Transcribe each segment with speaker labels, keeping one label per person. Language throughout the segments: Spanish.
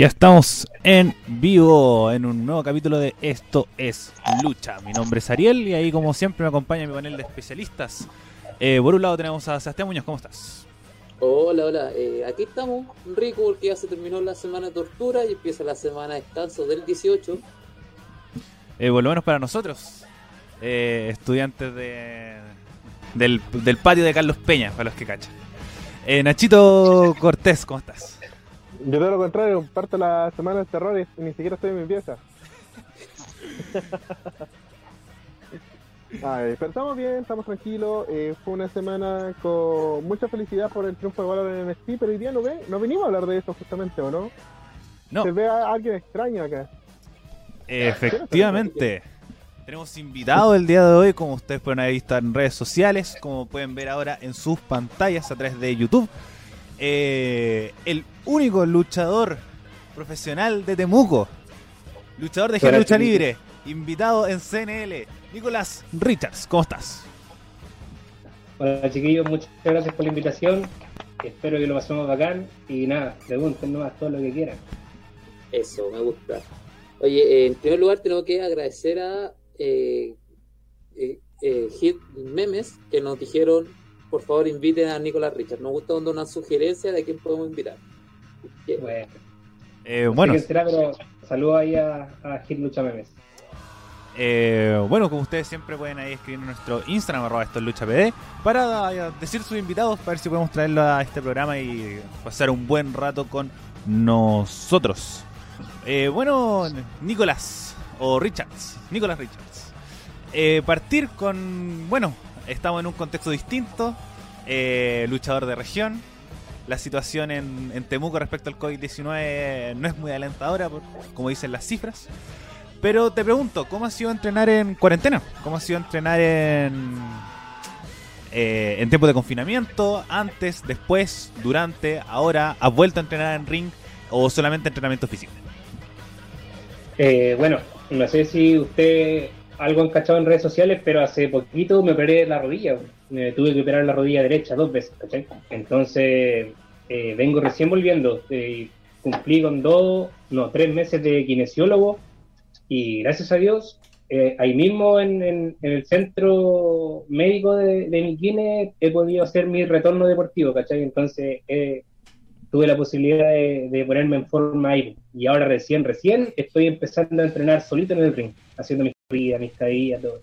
Speaker 1: Ya estamos en vivo en un nuevo capítulo de Esto es Lucha. Mi nombre es Ariel y ahí como siempre me acompaña mi panel de especialistas. Eh, por un lado tenemos a Sebastián Muñoz, ¿cómo estás?
Speaker 2: Hola, hola. Eh, aquí estamos, rico porque ya se terminó la semana de tortura y empieza la semana de descanso del 18.
Speaker 1: Eh, por lo menos para nosotros, eh, estudiantes de, del, del patio de Carlos Peña, para los que cachan. Eh, Nachito Cortés, ¿cómo estás?
Speaker 3: Yo todo lo contrario, parto la semana de terror y ni siquiera estoy en mi pieza. Ay, pero estamos bien, estamos tranquilos. eh, fue una semana con mucha felicidad por el triunfo de Valor en NXT, pero hoy día no, ve, no venimos a hablar de eso justamente, ¿o no?
Speaker 1: No,
Speaker 3: Se ve a alguien extraño acá.
Speaker 1: efectivamente. Tenemos invitado el día de hoy, como ustedes pueden haber visto en redes sociales, como pueden ver ahora en sus pantallas a través de YouTube. Eh, el único luchador profesional de Temuco, luchador de lucha libre, invitado en CNL, Nicolás Richards. ¿Cómo estás?
Speaker 4: Hola chiquillos, muchas gracias por la invitación. Espero que lo pasemos bacán. Y nada, pregunten nomás todo lo que quieran.
Speaker 2: Eso, me gusta. Oye, eh, en primer lugar tengo que agradecer a eh, eh, eh, Hit Memes que nos dijeron, por favor inviten a Nicolás Richard. Nos gusta dando una sugerencia de quién podemos invitar.
Speaker 4: Bueno,
Speaker 1: Eh, bueno,
Speaker 4: será, pero saludos ahí a, a Hit Lucha Memes.
Speaker 1: Eh, bueno, como ustedes siempre pueden ahí escribir en nuestro Instagram, arroba esto es lucha PD, para eh, decir sus invitados, para ver si podemos traerlo a este programa y pasar un buen rato con nosotros. Eh, bueno, Nicolás, o Richards, Nicolás Richards. Eh, partir con, bueno, estamos en un contexto distinto, eh, luchador de región. La situación en, Temuco respecto al COVID-19 no es muy alentadora, como dicen las cifras. Pero te pregunto, ¿cómo ha sido entrenar en cuarentena? ¿Cómo ha sido entrenar en eh, en tiempo de confinamiento? Antes, después, durante, ahora, ¿has vuelto a entrenar en ring o solamente entrenamiento físico?
Speaker 4: Eh, bueno, no sé si usted algo han cachado en redes sociales, pero hace poquito me operé la rodilla. Me tuve que operar la rodilla derecha dos veces, ¿cachai? Entonces, eh, vengo recién volviendo. Eh, cumplí con dos, no, tres meses de kinesiólogo y gracias a Dios, eh, ahí mismo en, en- el centro médico de, de mi kine he podido hacer mi retorno deportivo, ¿cachai? Entonces, eh, tuve la posibilidad de, de ponerme en forma ahí. Y ahora recién, recién estoy empezando a entrenar solito en el ring, haciendo mis corridas, mis caídas, todo.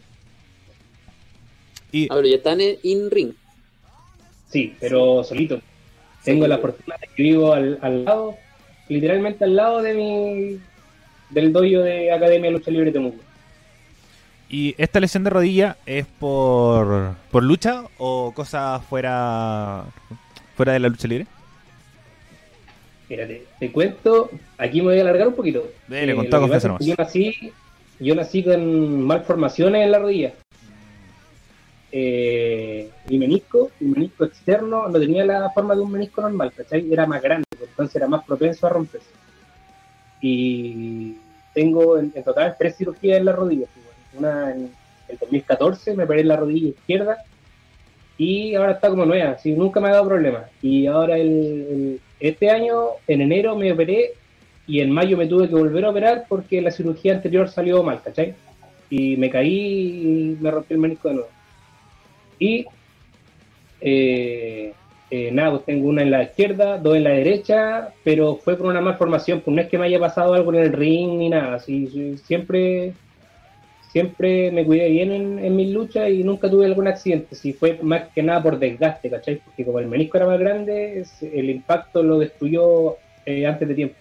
Speaker 1: Y
Speaker 2: Ah, pero ya están en in-ring.
Speaker 4: Sí, pero solito. Tengo
Speaker 2: Sí.
Speaker 4: la fortuna de que vivo al, al lado, literalmente al lado de mi del dojo de Academia de Lucha Libre Temuco.
Speaker 1: ¿Y esta lesión de rodilla es por, por lucha o cosa fuera, fuera de la lucha libre?
Speaker 4: Mira, te, te cuento, aquí me voy a alargar un poquito.
Speaker 1: Dele,
Speaker 4: Eh, que
Speaker 1: nomás.
Speaker 4: Yo nací, yo nací con malformaciones en la rodilla. Eh, mi menisco, mi menisco externo, no tenía la forma de un menisco normal, ¿cachai? Era más grande, entonces era más propenso a romperse. Y tengo en, total tres cirugías en la rodilla. Una en el 2014, me operé en la rodilla izquierda y ahora está como nueva, así nunca me ha dado problemas. Y ahora el- este año, en enero, me operé y en mayo me tuve que volver a operar porque la cirugía anterior salió mal, ¿cachai? Y me caí y me rompí el menisco de nuevo. Y eh, eh, nada, pues tengo una en la izquierda, dos en la derecha, pero fue por una malformación, pues no es que me haya pasado algo en el ring ni nada, siempre siempre me cuidé bien en, mis luchas y nunca tuve algún accidente, si fue más que nada por desgaste, ¿cachai? Porque como el menisco era más grande, el impacto lo destruyó eh, antes de tiempo.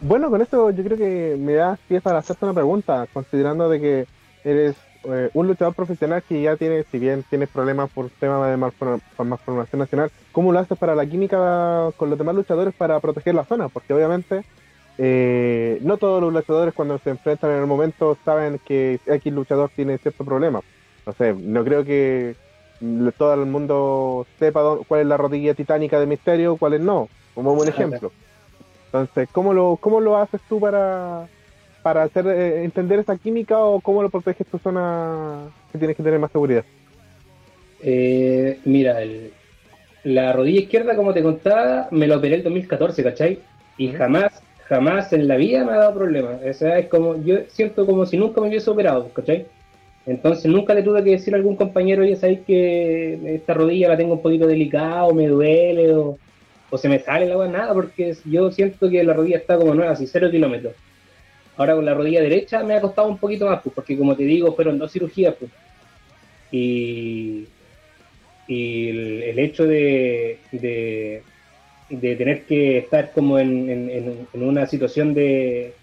Speaker 3: Bueno, con esto yo creo que me da pie para hacerte una pregunta, considerando de que eres eh, un luchador profesional que ya tiene, si bien tienes problemas por tema de malformación nacional, ¿cómo lo haces para la química con los demás luchadores para proteger la zona? Porque obviamente eh, no todos los luchadores cuando se enfrentan en el momento saben que X luchador tiene cierto problema. No sé, no creo que todo el mundo sepa cuál es la rodilla titánica de Misterio, cuál es no, como un ejemplo. Entonces, ¿cómo lo, cómo lo haces tú para, para hacer eh, entender esa química o cómo lo proteges tu zona que tienes que tener más seguridad?
Speaker 4: Eh, mira, el, la rodilla izquierda, como te contaba, me lo operé el 2014, ¿cachai? Y jamás, jamás en la vida me ha dado problema. O sea, es como, yo siento como si nunca me hubiese operado, ¿cachai? Entonces nunca le tuve que decir a algún compañero, ya sabéis que esta rodilla la tengo un poquito delicada, o me duele, o, o se me sale la agua, nada, porque yo siento que la rodilla está como nueva, así cero kilómetros. Ahora con la rodilla derecha me ha costado un poquito más, pues, porque como te digo, fueron dos cirugías, pues. Y, y el, hecho de, de, tener que estar como en, en- en una situación de,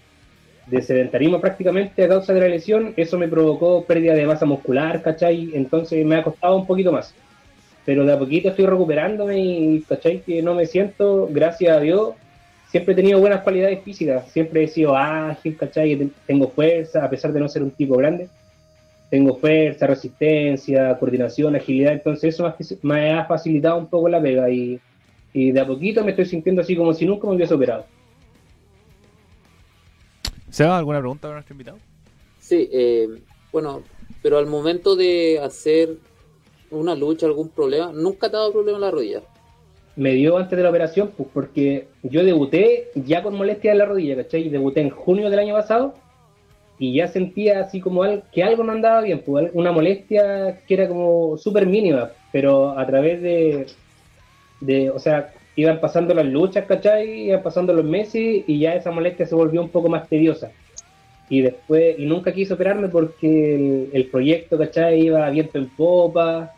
Speaker 4: de sedentarismo prácticamente a causa de la lesión, eso me provocó pérdida de masa muscular, ¿cachai? Entonces me ha costado un poquito más. Pero de a poquito estoy recuperándome y, ¿cachai? Que no me siento, gracias a Dios, siempre he tenido buenas cualidades físicas, siempre he sido ágil, ¿cachai? Ten- Tengo fuerza, a pesar de no ser un tipo grande. Tengo fuerza, resistencia, coordinación, agilidad, entonces eso me ha- facilitado un poco la pega y, y de a poquito me estoy sintiendo así como si nunca me hubiese operado.
Speaker 1: ¿Seba, alguna pregunta para nuestro invitado?
Speaker 2: Sí, eh, bueno, pero al momento de hacer una lucha, algún problema, nunca te ha dado problema en la rodilla.
Speaker 4: me dio antes de la operación, pues porque yo debuté ya con molestia en la rodilla, ¿cachai? Debuté en junio del año pasado y ya sentía así como que algo no andaba bien, pues una molestia que era como súper mínima, pero a través de, de, o sea, iban pasando las luchas, ¿cachai? Iban pasando los meses y ya esa molestia se volvió un poco más tediosa. Y después, y nunca quise operarme porque el, el proyecto, ¿cachai? Iba viento en popa,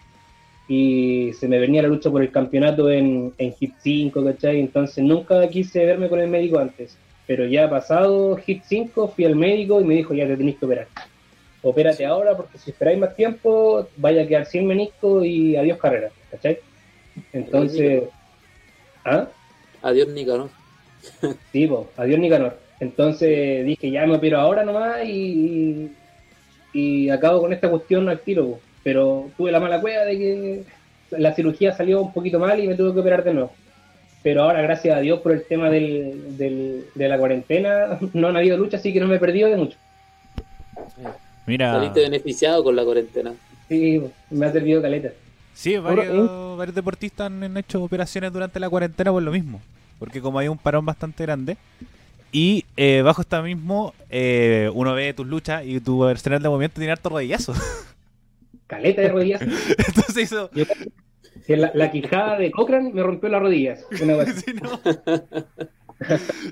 Speaker 4: y se me venía la lucha por el campeonato en, en Hit 5, ¿cachai? Entonces nunca quise verme con el médico antes. Pero ya pasado Hit 5 fui al médico y me dijo, ya te tenés que operar. Opérate ahora porque si esperáis más tiempo vaya a quedar sin menisco y adiós carrera, ¿cachai? Entonces... ¿Ah?
Speaker 2: Adiós, Nica, ¿no?
Speaker 4: Sí, po, adiós Nicanor. Entonces dije, ya me opero ahora nomás y, y acabo con esta cuestión al tiro. po. Pero tuve la mala cueva de que la cirugía salió un poquito mal y me tuve que operar de nuevo. Pero ahora, gracias a Dios por el tema del, del- de la cuarentena, no han habido lucha, así que no me he perdido de mucho.
Speaker 1: Mira,
Speaker 2: Saliste beneficiado con la cuarentena.
Speaker 4: Sí, me ha servido caleta.
Speaker 1: sí, varios, varios deportistas han, han hecho operaciones durante la cuarentena por lo mismo. Porque como hay un parón bastante grande. Y eh, bajo esta mismo, eh, uno ve tus luchas y tu arsenal de movimiento tiene harto rodillazo.
Speaker 4: Caleta de rodillas.
Speaker 1: Entonces hizo...
Speaker 4: Yo- la, la quijada de Cochran me rompió las rodillas. Una vez.
Speaker 1: Sí, no.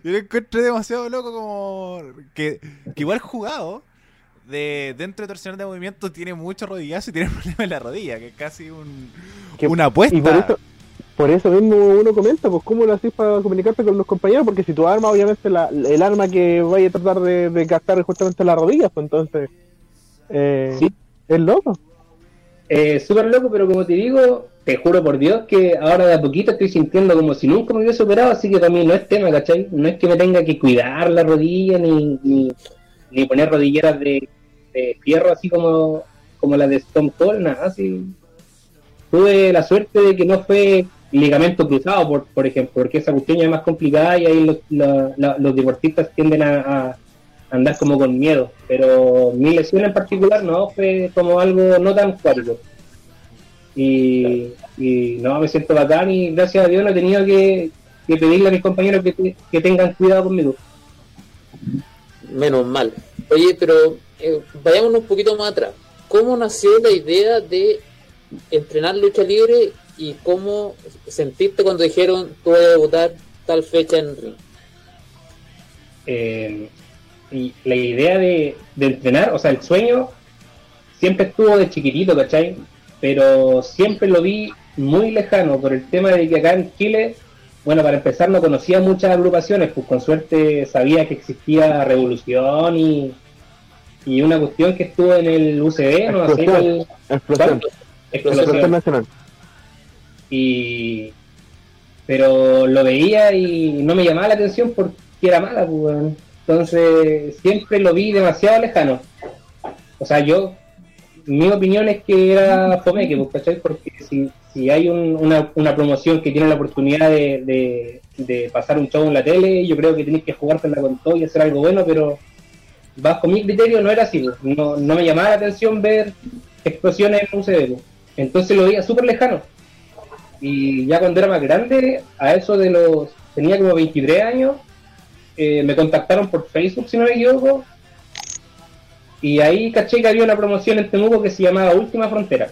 Speaker 1: Yo lo encuentro demasiado loco como que, que igual jugado de dentro de torsional de movimiento tiene mucho rodillazo y tiene problema en la rodilla, que es casi un,
Speaker 3: Que-
Speaker 1: una apuesta.
Speaker 3: Y por eso, por eso mismo uno comenta, pues cómo lo haces para comunicarte con los compañeros, porque si tu arma, obviamente, la, el arma que vaya a tratar de, de gastar es justamente las rodillas, pues entonces, eh,
Speaker 4: Sí.
Speaker 3: es loco.
Speaker 4: Eh, Súper loco, pero como te digo, te juro por Dios que ahora de a poquito estoy sintiendo como si nunca me hubiese operado, así que también no es tema, ¿cachai? No es que me tenga que cuidar la rodilla ni, ni, ni poner rodilleras de, de fierro así como, como la de Stone Cold, nada, así. Tuve la suerte de que no fue ligamento cruzado, por, por ejemplo, porque esa cuestión es más complicada y ahí los, los deportistas tienden a, a andar como con miedo. Pero mi lesión en particular no fue como algo no tan cuático. Y, y no, me siento bacán y gracias a Dios no he tenido que, que pedirle a mis compañeros que, te- que tengan cuidado conmigo.
Speaker 2: Menos mal. Oye, pero eh, vayámonos un poquito más atrás. ¿Cómo nació la idea de entrenar lucha libre y cómo sentiste cuando dijeron tú vas a debutar tal fecha en ring?
Speaker 4: Eh, y la idea de, de entrenar, o sea, el sueño siempre estuvo de chiquitito, ¿cachai? Pero siempre lo vi muy lejano por el tema de que acá en Chile, bueno, para empezar no conocía muchas agrupaciones, pues con suerte sabía que existía Revolución y, y una cuestión que estuvo en el UCB, no sé, el-
Speaker 3: Explosión.
Speaker 4: Explosión.
Speaker 3: Nacional.
Speaker 4: y pero lo veía y no me llamaba la atención porque era mala pues. Entonces siempre lo vi demasiado lejano o sea yo mi opinión es que era fomeque pues, ¿cachai? porque si, si hay un- una, una promoción que tiene la oportunidad de, de, pasar un show en la tele yo creo que tenés que jugártela con todo y hacer algo bueno pero bajo mi criterio no era así pues. no, no me llamaba la atención ver explosiones en un CB pues. entonces lo veía súper lejano Y ya cuando era más grande, a eso de los. tenía como 23 años, eh, me contactaron por Facebook, si no me equivoco. Y ahí caché que había una promoción en Temuco que se llamaba Última Frontera.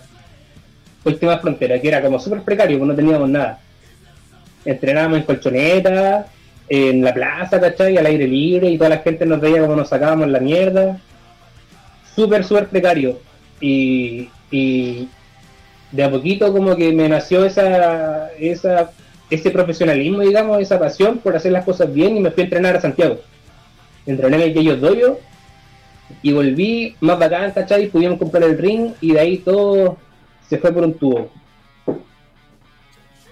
Speaker 4: Última Frontera, que era como súper precario, porque no teníamos nada. Entrenábamos en colchoneta, en la plaza, ¿cachai? Al aire libre y toda la gente nos veía como nos sacábamos la mierda. Súper, súper precario. Y, y de a poquito como que me nació esa, esa, ese profesionalismo, digamos, esa pasión por hacer las cosas bien y me fui a entrenar a Santiago. Entrené en aquellos doyos y volví más bacán, ¿cachai? Pudimos comprar el ring y de ahí todo se fue por un tubo.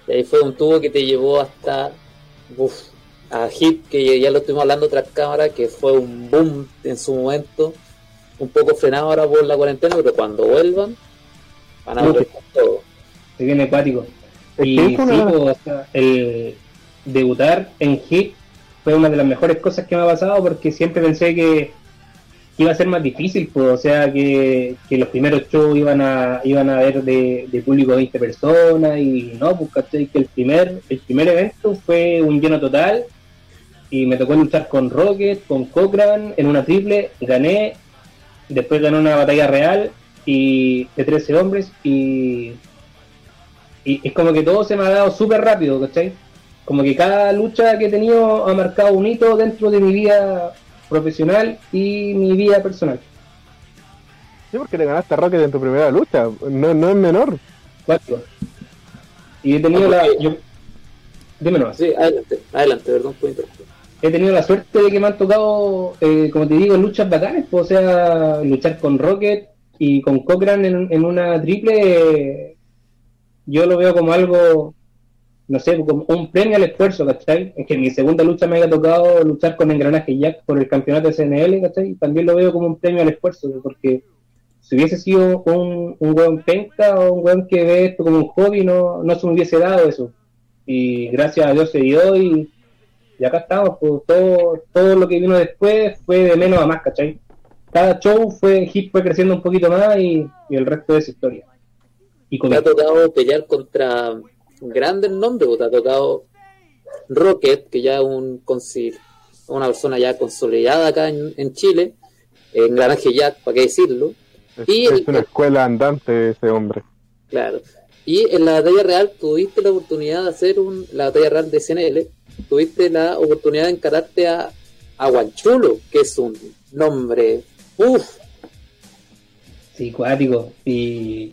Speaker 2: Y ahí fue un tubo que te llevó hasta uf, a Hit, que ya lo estuvimos hablando tras cámara, que fue un boom en su momento, un poco frenado ahora por la cuarentena, pero cuando vuelvan van a volver con todo.
Speaker 4: Se viene acuático. Y sí,
Speaker 3: una-
Speaker 4: pues, o sea, el debutar en Hit fue una de las mejores cosas que me ha pasado porque siempre pensé que iba a ser más difícil, pues, o sea, que, que los primeros shows iban a iban a ver de, de público 20 personas y no, pues, ¿cachai? que el primer, el primer evento fue un lleno total y me tocó luchar con Rocket, con Cochrane en una triple, gané, después gané una batalla real y de 13 hombres y y es como que todo se me ha dado súper rápido, ¿cachai? Como que cada lucha que he tenido ha marcado un hito dentro de mi vida profesional y mi vida personal.
Speaker 3: Sí, porque le ganaste a Rocket en tu primera lucha. No, no es menor.
Speaker 4: Cuatro. Y he tenido la... Yo, dime nomás.
Speaker 2: Sí, adelante, adelante, perdón por interrumpir.
Speaker 4: he tenido la suerte de que me han tocado, eh, como te digo, luchas bacanes, pues, o sea, luchar con Rocket y con Cochrane en, en una triple, eh, yo lo veo como algo, no sé, como un premio al esfuerzo, ¿cachai? Es que mi segunda lucha me haya tocado luchar con Engranaje Jack por el campeonato de CNL, ¿cachai? También lo veo como un premio al esfuerzo, porque si hubiese sido un, un weón penca o un weón que ve esto como un hobby, no, no se me hubiese dado eso. Y gracias a Dios se dio y y acá estamos, pues, todo, todo lo que vino después fue de menos a más, ¿cachai? Cada show fue, Hit fue creciendo un poquito más y, y el resto es historia. Y
Speaker 2: Te ha tocado pelear contra grandes nombres, pues, te ha tocado Rocket, que ya es un consi- una persona ya consolidada acá en, en Chile, en Granaje Jack, para qué decirlo,
Speaker 3: Es,
Speaker 2: Y
Speaker 3: es
Speaker 2: el-
Speaker 3: una escuela andante ese hombre.
Speaker 2: claro. Y en la batalla real tuviste la oportunidad de hacer un, la batalla real de CNL, tuviste la oportunidad de encararte a, a Guanchulo, que es un nombre, uff,
Speaker 4: Sí, cuático. Y,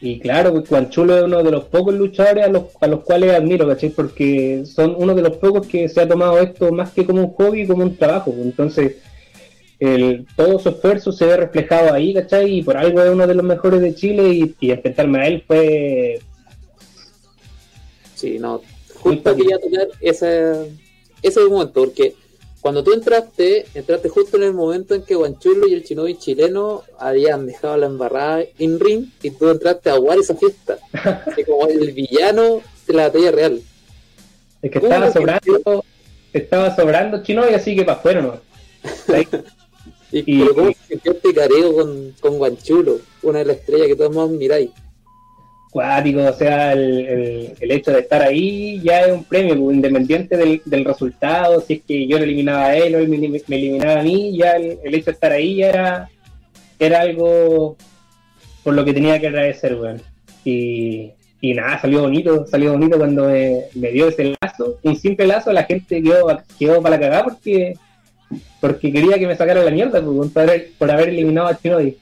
Speaker 4: y claro, pues, Juanchulo es uno de los pocos luchadores a los, a los cuales admiro, ¿cachai? Porque son uno de los pocos que se ha tomado esto más que como un hobby, como un trabajo. Entonces, el, todo su esfuerzo se ve reflejado ahí, ¿cachai? Y por algo es uno de los mejores de Chile y, y enfrentarme a él fue...
Speaker 2: Sí, no. Justo quería tocar ese, ese momento, porque cuando tú entraste, entraste justo en el momento en que Guanchulo y el Chinobi chileno habían dejado la embarrada in ring y tú entraste a aguar esa fiesta. Como el villano de la batalla real.
Speaker 4: Es que
Speaker 2: ¿Cómo
Speaker 4: estaba sobrando, estaba sobrando chino y así que para afuera no.
Speaker 2: Y,
Speaker 4: Y-
Speaker 2: pero cómo
Speaker 4: y-
Speaker 2: se sintió este careo con, con Guanchulo, una de las estrellas que todos más miráis.
Speaker 4: Cuático, o sea, el, el- hecho de estar ahí ya es un premio, pues, independiente del, del resultado, si es que yo lo eliminaba a él o él me, eliminaba a mí, ya el, el hecho de estar ahí ya era, era algo por lo que tenía que agradecer, weón. Y, y nada, salió bonito, salió bonito cuando me, me dio ese lazo, un simple lazo, la gente quedó, quedó para la cagada porque, porque quería que me sacara la mierda pues, por, haber, por haber eliminado a Chinoy.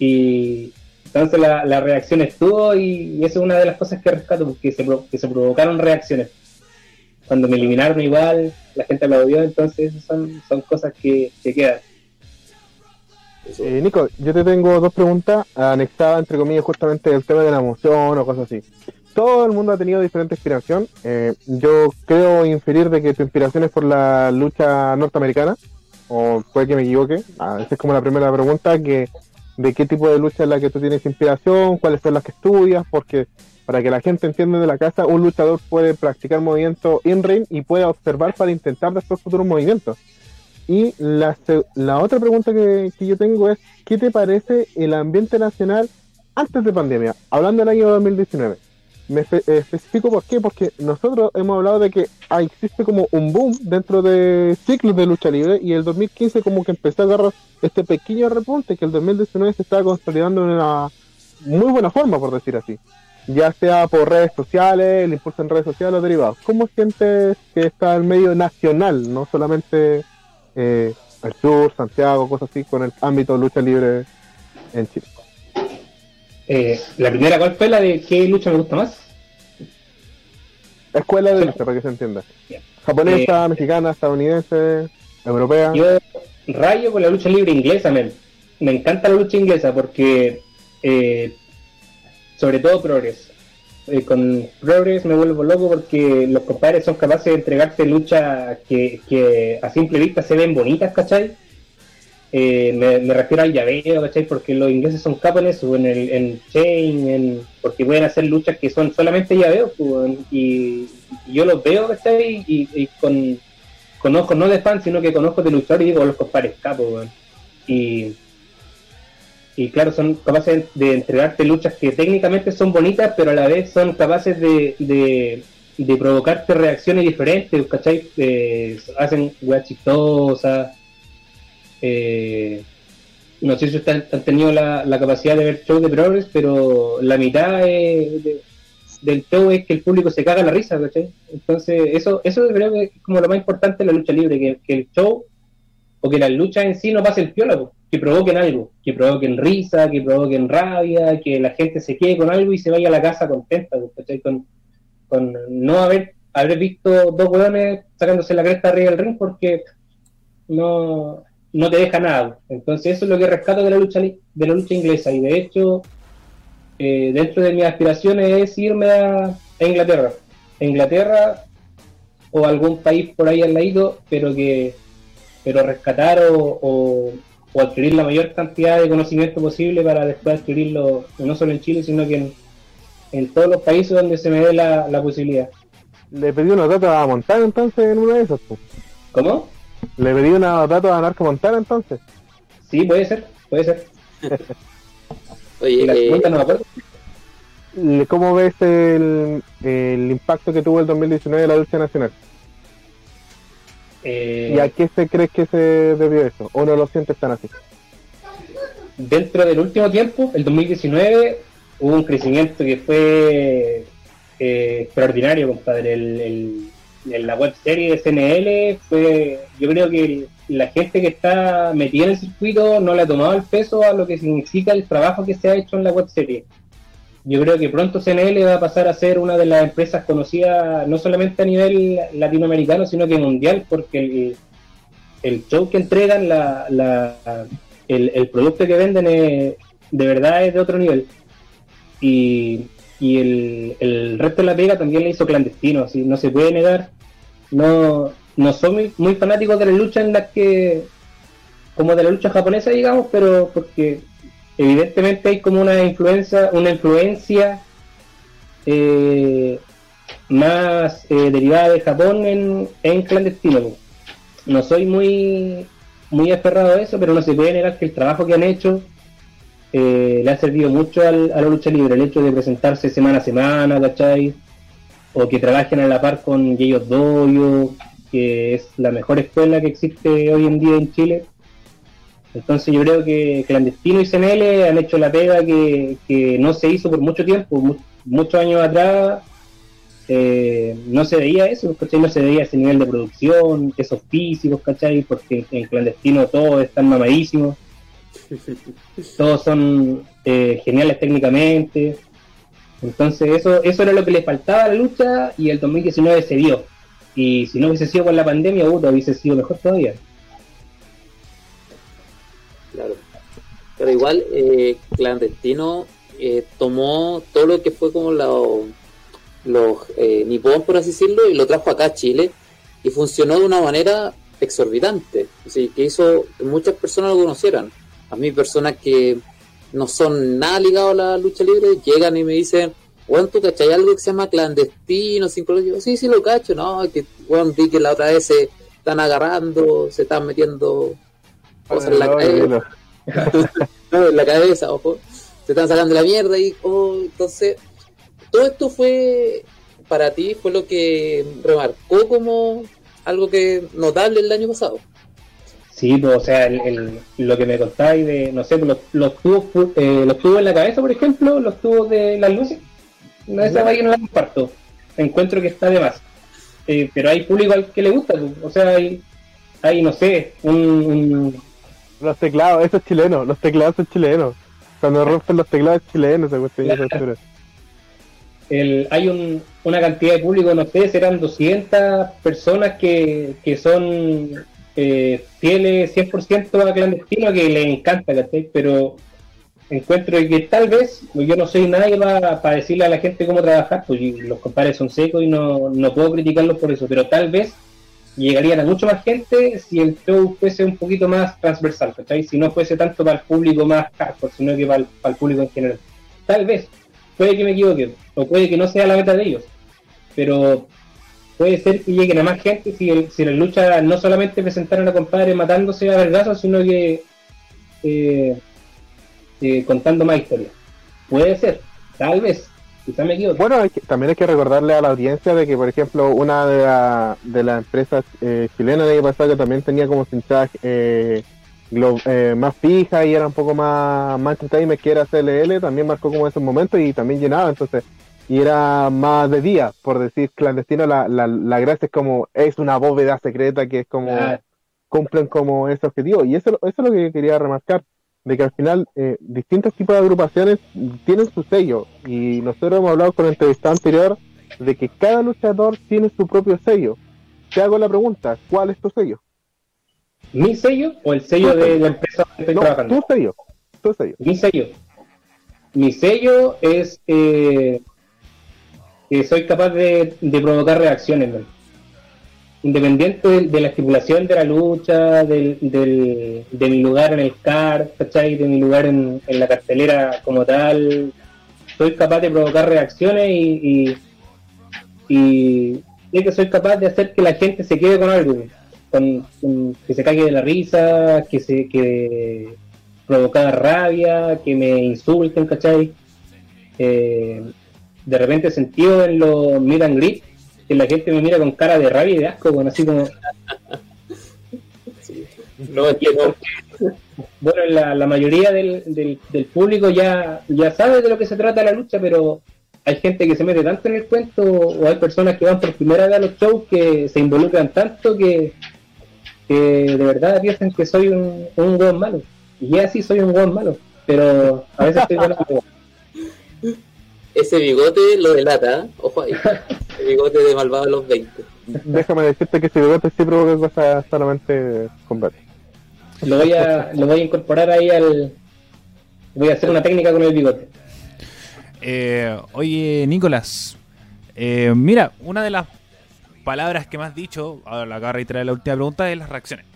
Speaker 4: Y, entonces la, la reacción estuvo y, eso es una de las cosas que rescato, porque se, que se provocaron reacciones. Cuando me eliminaron igual, la gente aplaudió, entonces son, son cosas que, que quedan.
Speaker 3: Eh, Nico, yo te tengo dos preguntas anexadas, entre comillas, justamente del tema de la emoción o cosas así. Todo el mundo ha tenido diferente inspiración. Eh, yo creo inferir de que tu inspiración es por la lucha norteamericana, o puede que me equivoque. Ah, esa es como la primera pregunta, que de qué tipo de lucha es la que tú tienes inspiración, cuáles son las que estudias, porque para que la gente entienda de la casa, un luchador puede practicar movimiento in-ring y puede observar para intentar después futuros movimientos. Y la, la otra pregunta que, que yo tengo es, ¿qué te parece el ambiente nacional antes de pandemia? Hablando del año 2019. Me eh, especifico por qué, porque nosotros hemos hablado de que ah, existe como un boom dentro de ciclos de lucha libre y el 2015 como que empezó a agarrar este pequeño repunte que el 2019 se estaba consolidando en una muy buena forma, por decir así. Ya sea por redes sociales, el impulso en redes sociales o derivados. ¿Cómo sientes que está el medio nacional, no solamente eh, el sur, Santiago, cosas así, con el ámbito de lucha libre en Chile?
Speaker 4: Eh, la primera, ¿cuál fue la de qué lucha me gusta más?
Speaker 3: Escuela de lucha, para que se entienda.
Speaker 4: Bien.
Speaker 3: Japonesa, mexicana, estadounidense, europea.
Speaker 4: Yo rayo con la lucha libre inglesa, men. Me encanta la lucha inglesa porque, eh, sobre todo Progress. Eh, con Progress me vuelvo loco porque los compadres son capaces de entregarte luchas que, que a simple vista se ven bonitas, ¿cachai? Eh, me, me refiero al llaveo, ¿cachai? Porque los ingleses son capos en el en chain, en, porque pueden hacer luchas que son solamente llaveos, pues, y, yo los veo, ¿cachai? Y, con, con ojos no de fan, sino que con ojos de luchador y digo, los compadres capos. Y, y claro, son capaces de entregarte luchas que técnicamente son bonitas, pero a la vez son capaces de, de, de provocarte reacciones diferentes, ¿cachai? Eh, hacen weas chistosas. Eh, no sé si ustedes han tenido la, la capacidad de ver shows de Progress, pero la mitad eh, de- del show es que el público se caga la risa, ¿cachai? Entonces, eso, eso creo que es como lo más importante en la lucha libre, que, el show o que las luchas en sí no pasen piola, po, que provoquen algo, que provoquen risa, que provoquen rabia, que la gente se quede con algo y se vaya a la casa contenta, ¿cachai? Con, con no haber, haber visto dos hueones sacándose la cresta arriba del ring porque no, no te deja nada. Entonces eso es lo que rescato de la lucha de la lucha inglesa y de hecho eh, dentro de mis aspiraciones es irme a, a Inglaterra. A Inglaterra o algún país por ahí al ladito, pero que pero rescatar o, o, o adquirir la mayor cantidad de conocimiento posible para después adquirirlo no solo en Chile, sino que en, en todos los países donde se me dé la, la posibilidad.
Speaker 3: Le pedí unos datos a Montana entonces en una de esas.
Speaker 4: ¿Cómo?
Speaker 3: Le pedí unos datos a Narco Montana entonces.
Speaker 4: Sí, puede ser, puede ser.
Speaker 2: Oye,
Speaker 4: la
Speaker 2: eh,
Speaker 4: no me acuerdo.
Speaker 3: Le- ¿Cómo ves el, el impacto que tuvo el 2019 de la lucha nacional?
Speaker 4: Eh,
Speaker 3: ¿Y a qué se cree que se debió eso? ¿O no lo sientes tan así?
Speaker 4: dentro del último tiempo, el 2019, hubo un crecimiento que fue eh, extraordinario, compadre. El, el- en la web serie de CNL fue, yo creo que la gente que está metida en el circuito no le ha tomado el peso a lo que significa el trabajo que se ha hecho en la web serie. Yo creo que pronto CNL va a pasar a ser una de las empresas conocidas no solamente a nivel latinoamericano, sino que mundial, porque el, el show que entregan, la, la- el, el producto que venden es, de verdad es de otro nivel. Y, y el, el resto de la pega también le hizo clandestino, así no se puede negar. No, no soy muy, muy fanático de la lucha en las que, como de la lucha japonesa, digamos, pero porque evidentemente hay como una influencia, una influencia eh, más eh, derivada de Japón en, en clandestino. No soy muy muy aferrado a eso, pero no se puede negar que el trabajo que han hecho eh, le ha servido mucho al- a la lucha libre, el hecho de presentarse semana a semana, ¿cachai? O que trabajen a la par con ellos Doyo, que es la mejor escuela que existe hoy en día en Chile. Entonces yo creo que Clandestino y CNL han hecho la pega que, que no se hizo por mucho tiempo, mu- muchos años atrás eh, no se veía eso, ¿cachai? No se veía ese nivel de producción, esos físicos, ¿cachai? Porque en clandestino todos están mamadísimos, todos son eh, geniales técnicamente. Entonces eso, eso era lo que le faltaba a la lucha y el 2019 se dio. Y si no hubiese sido con la pandemia, puta, hubiese sido mejor todavía.
Speaker 2: Claro. Pero igual, eh, Clandestino eh, tomó todo lo que fue como lo- los eh, nipón, por así decirlo, y lo trajo acá a Chile y funcionó de una manera exorbitante. Así que hizo muchas personas lo conocieran. A mí, personas que no son nada ligados a la lucha libre, llegan y me dicen, bueno, ¿tú cachai algo que se llama clandestino? psicológico? Sí, sí lo cacho, ¿no? Que, bueno, vi que la otra vez se están agarrando, se están metiendo cosas en la cabeza. No, en la cabeza, ojo. Se están sacando la mierda y, oh, entonces, todo esto fue, para ti, fue lo que remarcó como algo que notable el año pasado.
Speaker 4: Sí, pues, o sea, el, lo que me contáis de, no sé, los, los tubos eh, los tubos en la cabeza, por ejemplo, los tubos de las luces, no, esa vaina no la comparto. Encuentro que está de más. Eh, pero hay público al que le gusta, pues. o sea, hay, hay no sé, un,
Speaker 3: Los teclados, eso es chileno, los teclados son chilenos. Cuando rompen los teclados chilenos, esa cuestión
Speaker 4: claro. el, hay un, una cantidad de público, no sé, serán 200 personas que, que son eh, fieles 100% a clandestino que les encanta, ¿cachai? Pero encuentro que tal vez, yo no soy nadie para, decirle a la gente cómo trabajar, pues los compadres son secos y no, no puedo criticarlos por eso, pero tal vez llegarían a mucho más gente si el show fuese un poquito más transversal, ¿cachai? Si no fuese tanto para el público más hardcore, sino que para el, público en general. Tal vez, puede que me equivoque, o puede que no sea la meta de ellos, pero puede ser que lleguen a más gente si, el, si la lucha no solamente presentaron a compadres matándose a vergazos, sino que eh, eh, contando más historias. Puede ser, tal vez, quizá me equivoco.
Speaker 3: Bueno, también hay que recordarle a la audiencia de que, por ejemplo, una de, la, de las empresas eh, chilenas de año pasado que también tenía como cinta eh, más fija y era un poco más, más que era CLL, también marcó como esos momentos y también llenaba, entonces y era más de día, por decir clandestino, la, la, la gracia es como, es una bóveda secreta que es como, cumplen como ese objetivo. Y eso, eso es lo que quería remarcar, de que al final eh, distintos tipos de agrupaciones tienen su sello. Y nosotros hemos hablado con el entrevistado anterior de que cada luchador tiene su propio sello. Te hago la pregunta, ¿cuál es tu sello?
Speaker 4: ¿Mi sello o el sello de la empresa
Speaker 3: que estoy trabajando? Tu sello, tu sello.
Speaker 4: Mi sello. Mi sello es... Eh que soy capaz de, provocar reacciones, independiente de, la estipulación de la lucha, del, de mi lugar en el car, ¿cachai? de mi lugar en, la cartelera como tal, soy capaz de provocar reacciones y, y, que soy capaz de hacer que la gente se quede con algo, con, que se caiga de la risa, que se que provocar rabia, que me insulten, ¿cachai? Eh, de repente sentido en los meet and greet que la gente me mira con cara de rabia y de asco, bueno, así como... No, Bueno, la, la mayoría del, del, público ya, ya sabe de lo que se trata la lucha, pero hay gente que se mete tanto en el cuento o hay personas que van por primera vez a los shows que se involucran tanto que, que de verdad piensan que soy un, un malo. Y ya sí soy un buen malo, pero a veces estoy bueno
Speaker 2: ese bigote lo delata, ¿eh? ojo ahí. El bigote de malvado de los 20.
Speaker 3: Déjame decirte que ese bigote sí provoca cosas solamente combate.
Speaker 4: Lo voy a, lo voy a incorporar ahí al. Voy a hacer una técnica con el bigote.
Speaker 1: Eh, oye, Nicolás, eh, mira, una de las palabras que me has dicho, ahora la acabo de reiterar la última pregunta, es las reacciones.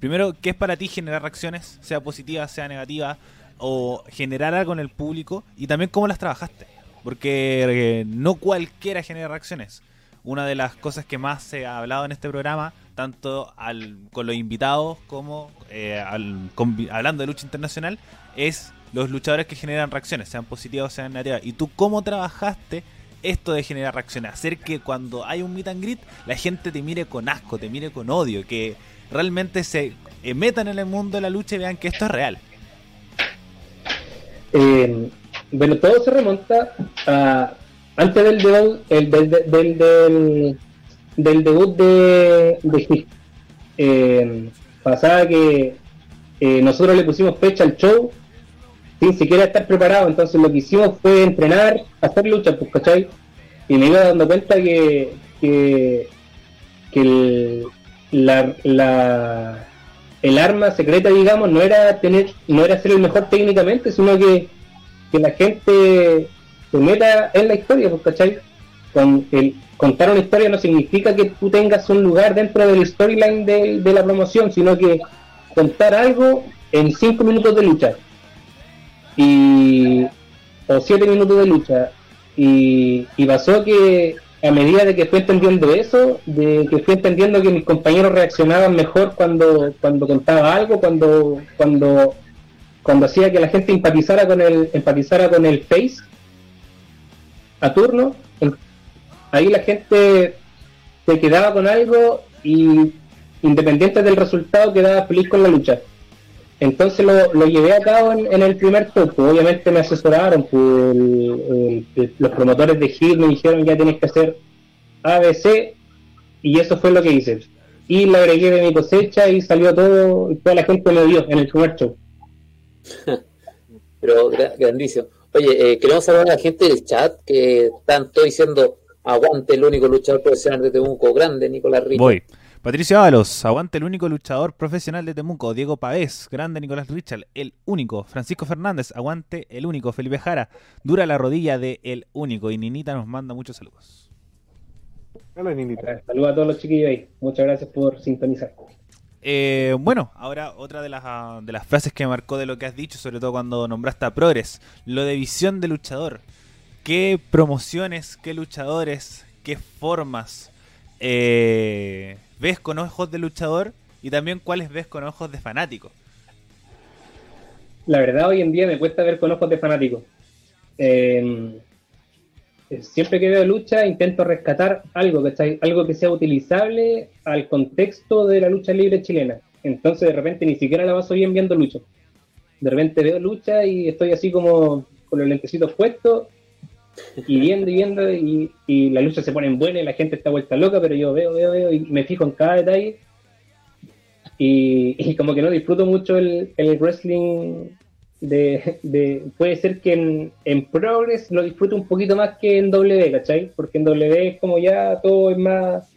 Speaker 1: Primero, ¿qué es para ti generar reacciones, sea positiva, sea negativa? O generar algo en el público y también cómo las trabajaste. Porque eh, no cualquiera genera reacciones. Una de las cosas que más se ha hablado en este programa, tanto al, con los invitados como eh, hablando de lucha internacional, es los luchadores que generan reacciones, sean positivas o sean negativas. ¿Y tú cómo trabajaste esto de generar reacciones? Hacer que cuando hay un meet and greet, la gente te mire con asco, te mire con odio, que realmente se metan en el mundo de la lucha y vean que esto es real.
Speaker 4: Eh, bueno, todo se remonta a antes del debut, el, del, del, del, debut de, de eh, pasaba que eh, nosotros le pusimos fecha al show sin siquiera estar preparado, entonces lo que hicimos fue entrenar, hacer lucha, pues, ¿cachai? Y me iba dando cuenta que, que, que la, la, el arma secreta, digamos, no era tener, no era ser el mejor técnicamente, sino que, que la gente se meta en la historia, pues, ¿cachai? Con el, contar una historia no significa que tú tengas un lugar dentro del storyline de, de la promoción, sino que contar algo en cinco minutos de lucha. Y, o siete minutos de lucha. Y, y pasó que a medida de que fui entendiendo eso, de que fui entendiendo que mis compañeros reaccionaban mejor cuando, cuando contaba algo, cuando, cuando, cuando hacía que la gente empatizara con el, empatizara con el face, a turno, ahí la gente se quedaba con algo y independiente del resultado quedaba feliz con la lucha. Entonces lo, lo llevé a cabo en, el primer topo. Obviamente me asesoraron, pues, los promotores de Hill me dijeron ya tienes que hacer ABC y eso fue lo que hice. Y la agregué de mi cosecha y salió todo, y toda la gente me vio en el primer show.
Speaker 2: Pero grandísimo. Oye, eh, queremos saludar a la gente del chat que están todos diciendo aguante el único luchador profesional de Temuco, grande Nicolás Rico.
Speaker 1: Voy. Patricio Ábalos, aguante el único luchador profesional de Temuco. Diego Pavés, grande Nicolás Richard, el único. Francisco Fernández, aguante el único. Felipe Jara, dura la rodilla de el único. Y Ninita nos manda muchos saludos.
Speaker 4: Hola, Ninita. Saludos a todos los chiquillos ahí. Muchas gracias por sintonizar.
Speaker 1: Eh, bueno, ahora otra de las, de las frases que marcó de lo que has dicho, sobre todo cuando nombraste a Progress, lo de visión de luchador. ¿Qué promociones, qué luchadores, qué formas eh, ves con ojos de luchador y también cuáles ves con ojos de fanático?
Speaker 4: La verdad, hoy en día me cuesta ver con ojos de fanático. Eh, siempre que veo lucha intento rescatar algo, Algo que sea utilizable al contexto de la lucha libre chilena. Entonces de repente ni siquiera la paso bien viendo lucha. De repente veo lucha y estoy así como con los lentecitos puestos y viendo y viendo y, la lucha se pone buena y la gente está vuelta loca, pero yo veo, veo, veo y me fijo en cada detalle y, como que no disfruto mucho el, el wrestling de, puede ser que en, en Progress lo disfrute un poquito más que en W, ¿cachai? Porque en W es como ya todo es más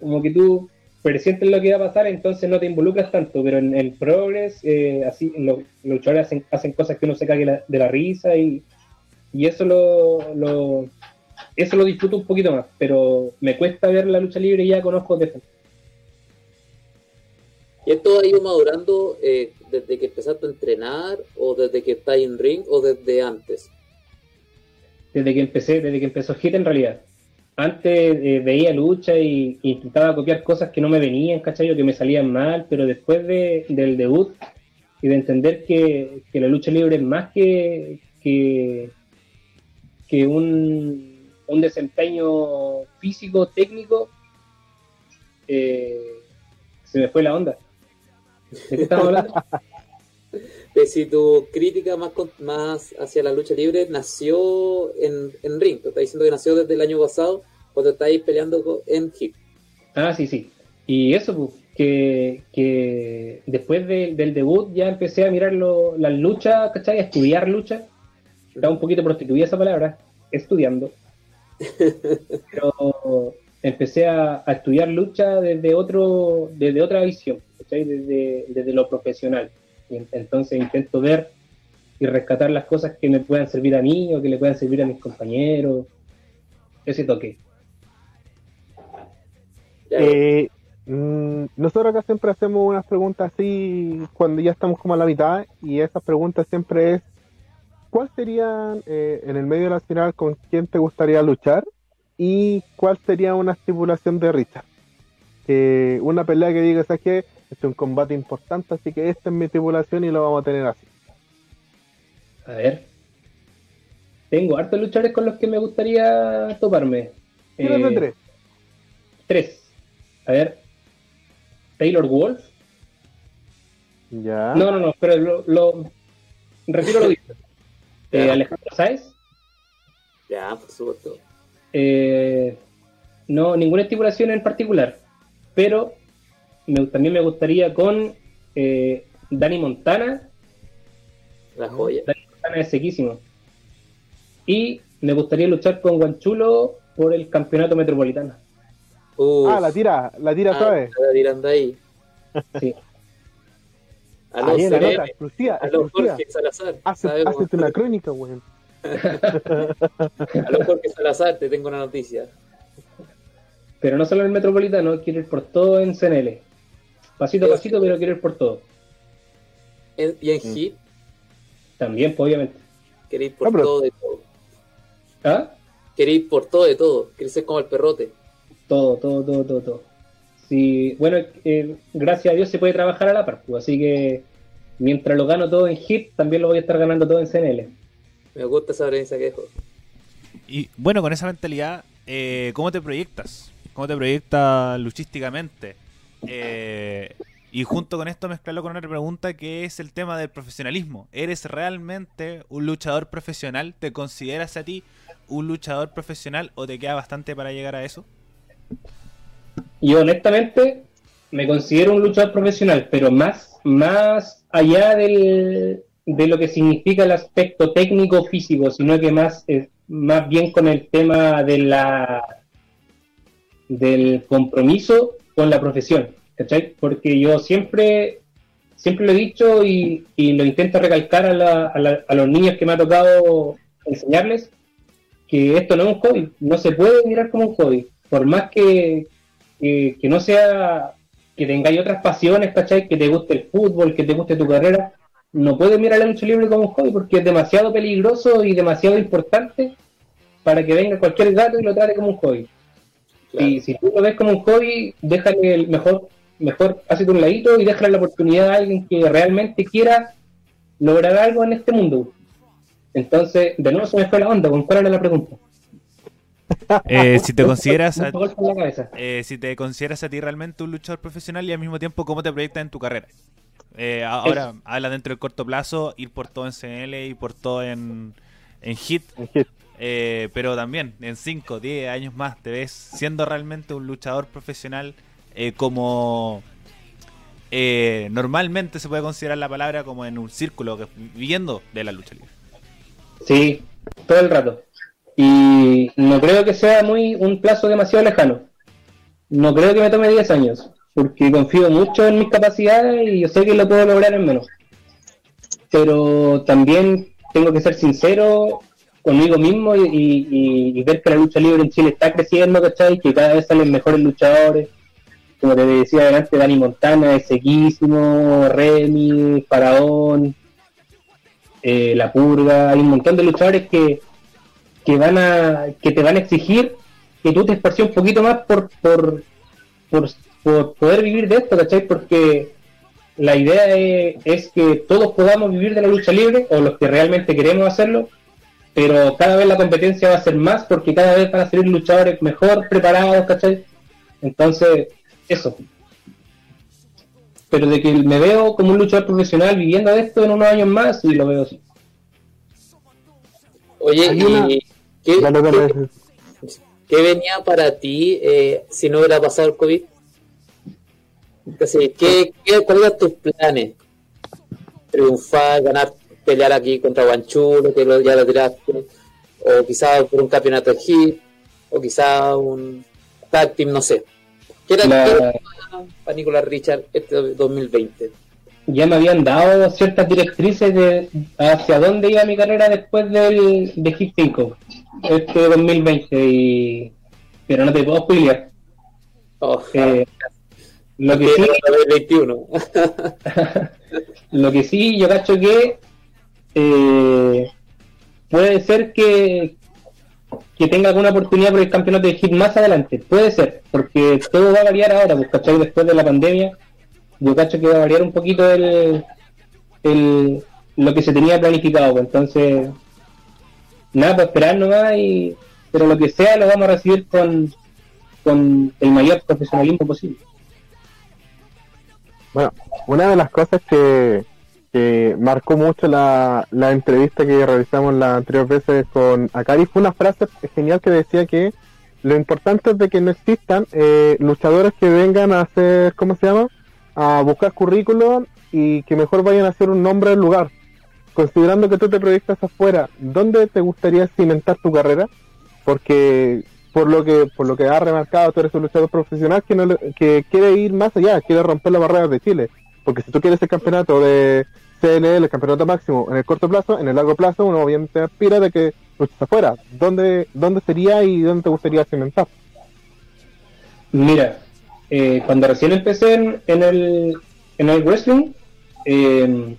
Speaker 4: como que tú presientes lo que va a pasar, entonces no te involucras tanto, pero en, el Progress eh, así los, luchadores hacen, hacen cosas que uno se cague de la risa y, y eso lo, lo eso lo disfruto un poquito más, pero me cuesta ver la lucha libre ya con ojos de frente.
Speaker 2: ¿Y esto ha ido madurando eh, desde que empezaste a entrenar o desde que estás en ring o desde antes?
Speaker 4: Desde que empecé, desde que empezó Hit en realidad. Antes eh, veía lucha y, intentaba copiar cosas que no me venían, ¿cachai? O que me salían mal, pero después del debut y de entender que, la lucha libre es más que, que, un, un desempeño físico, técnico, eh, se me fue la onda. ¿De qué estamos hablando?
Speaker 2: de si tu crítica más, más hacia la lucha libre nació en, en ring. Te está diciendo que nació desde el año pasado cuando estáis peleando en hip.
Speaker 4: Ah, sí, sí. Y eso, pues, que, que después del debut ya empecé a mirar las luchas, ¿cachai? A estudiar lucha. Estaba un poquito prostituida esa palabra, estudiando. Pero empecé a, a, estudiar lucha desde otro desde otra visión desde, desde lo profesional. entonces intento ver y rescatar las cosas que me puedan servir a mí o que le puedan servir a mis compañeros. Ese toque.
Speaker 3: Eh, mm, nosotros acá siempre hacemos unas preguntas así cuando ya estamos como a la mitad y esas preguntas siempre es ¿cuál sería eh, en el medio nacional con quién te gustaría luchar? ¿Y cuál sería una estipulación de Richard? una pelea que digas, ¿sabes qué? Este es un combate importante, así que esta es mi tripulación y lo vamos a tener así.
Speaker 4: A ver. Tengo hartos luchadores con los que me gustaría toparme.
Speaker 3: Eh, tres.
Speaker 4: Tres. A ver. Taylor Wolf.
Speaker 3: Ya.
Speaker 4: No, no, no, pero lo, lo retiro lo dicho. Eh, Alejandro Sáez.
Speaker 2: Ya, por supuesto.
Speaker 4: Eh, no, ninguna estipulación en particular. Pero también me gustaría con eh, Dani Montana.
Speaker 2: La joya.
Speaker 4: Dani Montana es sequísimo. Y me gustaría luchar con Guanchulo por el campeonato metropolitano.
Speaker 3: Ah, la tira, la tira ah,
Speaker 2: La tirando ahí.
Speaker 4: Sí.
Speaker 3: A los nota, exclusiva, a los Jorge Salazar. Hace, hazte una crónica, weón.
Speaker 2: a los Jorge Salazar te tengo una noticia.
Speaker 4: Pero no solo en el Metropolitano, quiero ir por todo en CNL. Pasito a pasito, pero quiero ir por todo.
Speaker 2: ¿Y en mm. Hit?
Speaker 4: También, pues, obviamente.
Speaker 2: Queréis ir por todo de todo.
Speaker 4: ¿Ah?
Speaker 2: Queréis ir por todo de todo. Queréis ser como el perrote.
Speaker 4: Todo, todo, todo, todo, todo. Sí, bueno, eh, gracias a Dios se puede trabajar a la par, pues, así que mientras lo gano todo en Hit, también lo voy a estar ganando todo en CNL.
Speaker 2: Me gusta esa premisa que
Speaker 1: y bueno, con esa mentalidad, eh, ¿cómo te proyectas? ¿Cómo te proyectas luchísticamente? Eh, y junto con esto mezclarlo con otra pregunta que es el tema del profesionalismo. ¿Eres realmente un luchador profesional? ¿Te consideras a ti un luchador profesional o te queda bastante para llegar a eso?
Speaker 4: Yo honestamente me considero un luchador profesional, pero más, más allá del, de lo que significa el aspecto técnico físico, sino que más, eh, más bien con el tema de la del compromiso con la profesión. Porque yo siempre, siempre lo he dicho y, lo intento recalcar a, a, los niños que me ha tocado enseñarles, que esto no es un hobby, no se puede mirar como un hobby, por más que, que, que no sea que tengáis otras pasiones, ¿cachai? Que te guste el fútbol, que te guste tu carrera, no puedes mirar la lucha libre como un hobby porque es demasiado peligroso y demasiado importante para que venga cualquier gato y lo trate como un hobby. Y si tú lo ves como un hobby, déjale el mejor, mejor, hazte un ladito y déjale la oportunidad a alguien que realmente quiera lograr algo en este mundo. Entonces, de nuevo se me fue la onda, ¿con cuál era la pregunta?
Speaker 1: Eh, si te consideras a, eh, si te consideras a ti realmente un luchador profesional y al mismo tiempo cómo te proyectas en tu carrera. Eh, ahora habla dentro del corto plazo, ir por todo en CNL, y por todo en, en hit. Eh, pero también en 5, 10 años más te ves siendo realmente un luchador profesional eh, como normalmente se puede considerar la palabra como en un círculo, viviendo de la lucha libre.
Speaker 4: Sí, todo el rato. Y no creo que sea muy un plazo demasiado lejano. No creo que me tome 10 años porque confío mucho en mis capacidades y yo sé que lo puedo lograr en menos. Pero también tengo que ser sincero conmigo mismo y, ver que la lucha libre en Chile está creciendo, ¿cachai? Que cada vez salen mejores luchadores. Como te decía adelante, Dani Montana es sequísimo, Remy, Faraón, eh, La Purga, hay un montón de luchadores que, que van a que te van a exigir que tú te esparcies un poquito más por, por, por por poder vivir de esto, ¿cachai? Porque la idea es, que todos podamos vivir de la lucha libre, o los que realmente queremos hacerlo, pero cada vez la competencia va a ser más porque cada vez van a salir luchadores mejor preparados, ¿cachai? Entonces, eso. Pero de que me veo como un luchador profesional viviendo de esto en unos años más, y lo veo así.
Speaker 2: Oye, y... ¿qué, qué, venía para ti eh, si no hubiera pasado el COVID? ¿qué, qué, cuáles eran tus planes? Triunfar, ganar, pelear aquí contra Guanchulo, que ya lo tiraste, o quizás por un campeonato de hit, o quizás un tag team, no sé. ¿Qué era la... para Nicolás Richard este 2020?
Speaker 4: Ya me habían dado ciertas directrices de hacia dónde iba mi carrera después del de Hit 5, este 2020, y... pero no te puedo spoilear. Eh, lo que sí, 21. lo que sí, yo cacho que eh, puede ser que, que tenga alguna oportunidad por el campeonato de hit más adelante. Puede ser, porque todo va a variar ahora, pues, ¿cachai? Después de la pandemia, yo cacho que va a variar un poquito el, el lo que se tenía planificado. Pues, entonces, nada, para esperar nomás, y, pero lo que sea lo vamos a recibir con, con el mayor profesionalismo posible.
Speaker 3: Bueno, una de las cosas que, marcó mucho la, la entrevista que realizamos las anteriores veces con Akari fue una frase genial que decía que lo importante es de que no existan eh, luchadores que vengan a hacer, ¿cómo se llama? A buscar currículum y que mejor vayan a hacer un nombre del lugar. Considerando que tú te proyectas afuera, ¿dónde te gustaría cimentar tu carrera? Porque por lo que por lo que ha remarcado, tú eres un luchador profesional que, no que quiere ir más allá, quiere romper las barreras de Chile. Porque si tú quieres el campeonato de CNL, el campeonato máximo en el corto plazo, en el largo plazo, uno obviamente aspira de que luches afuera. ¿Dónde, ¿Dónde sería y dónde te gustaría cimentar?
Speaker 4: Mira, eh, cuando recién empecé en, el, en el wrestling, eh,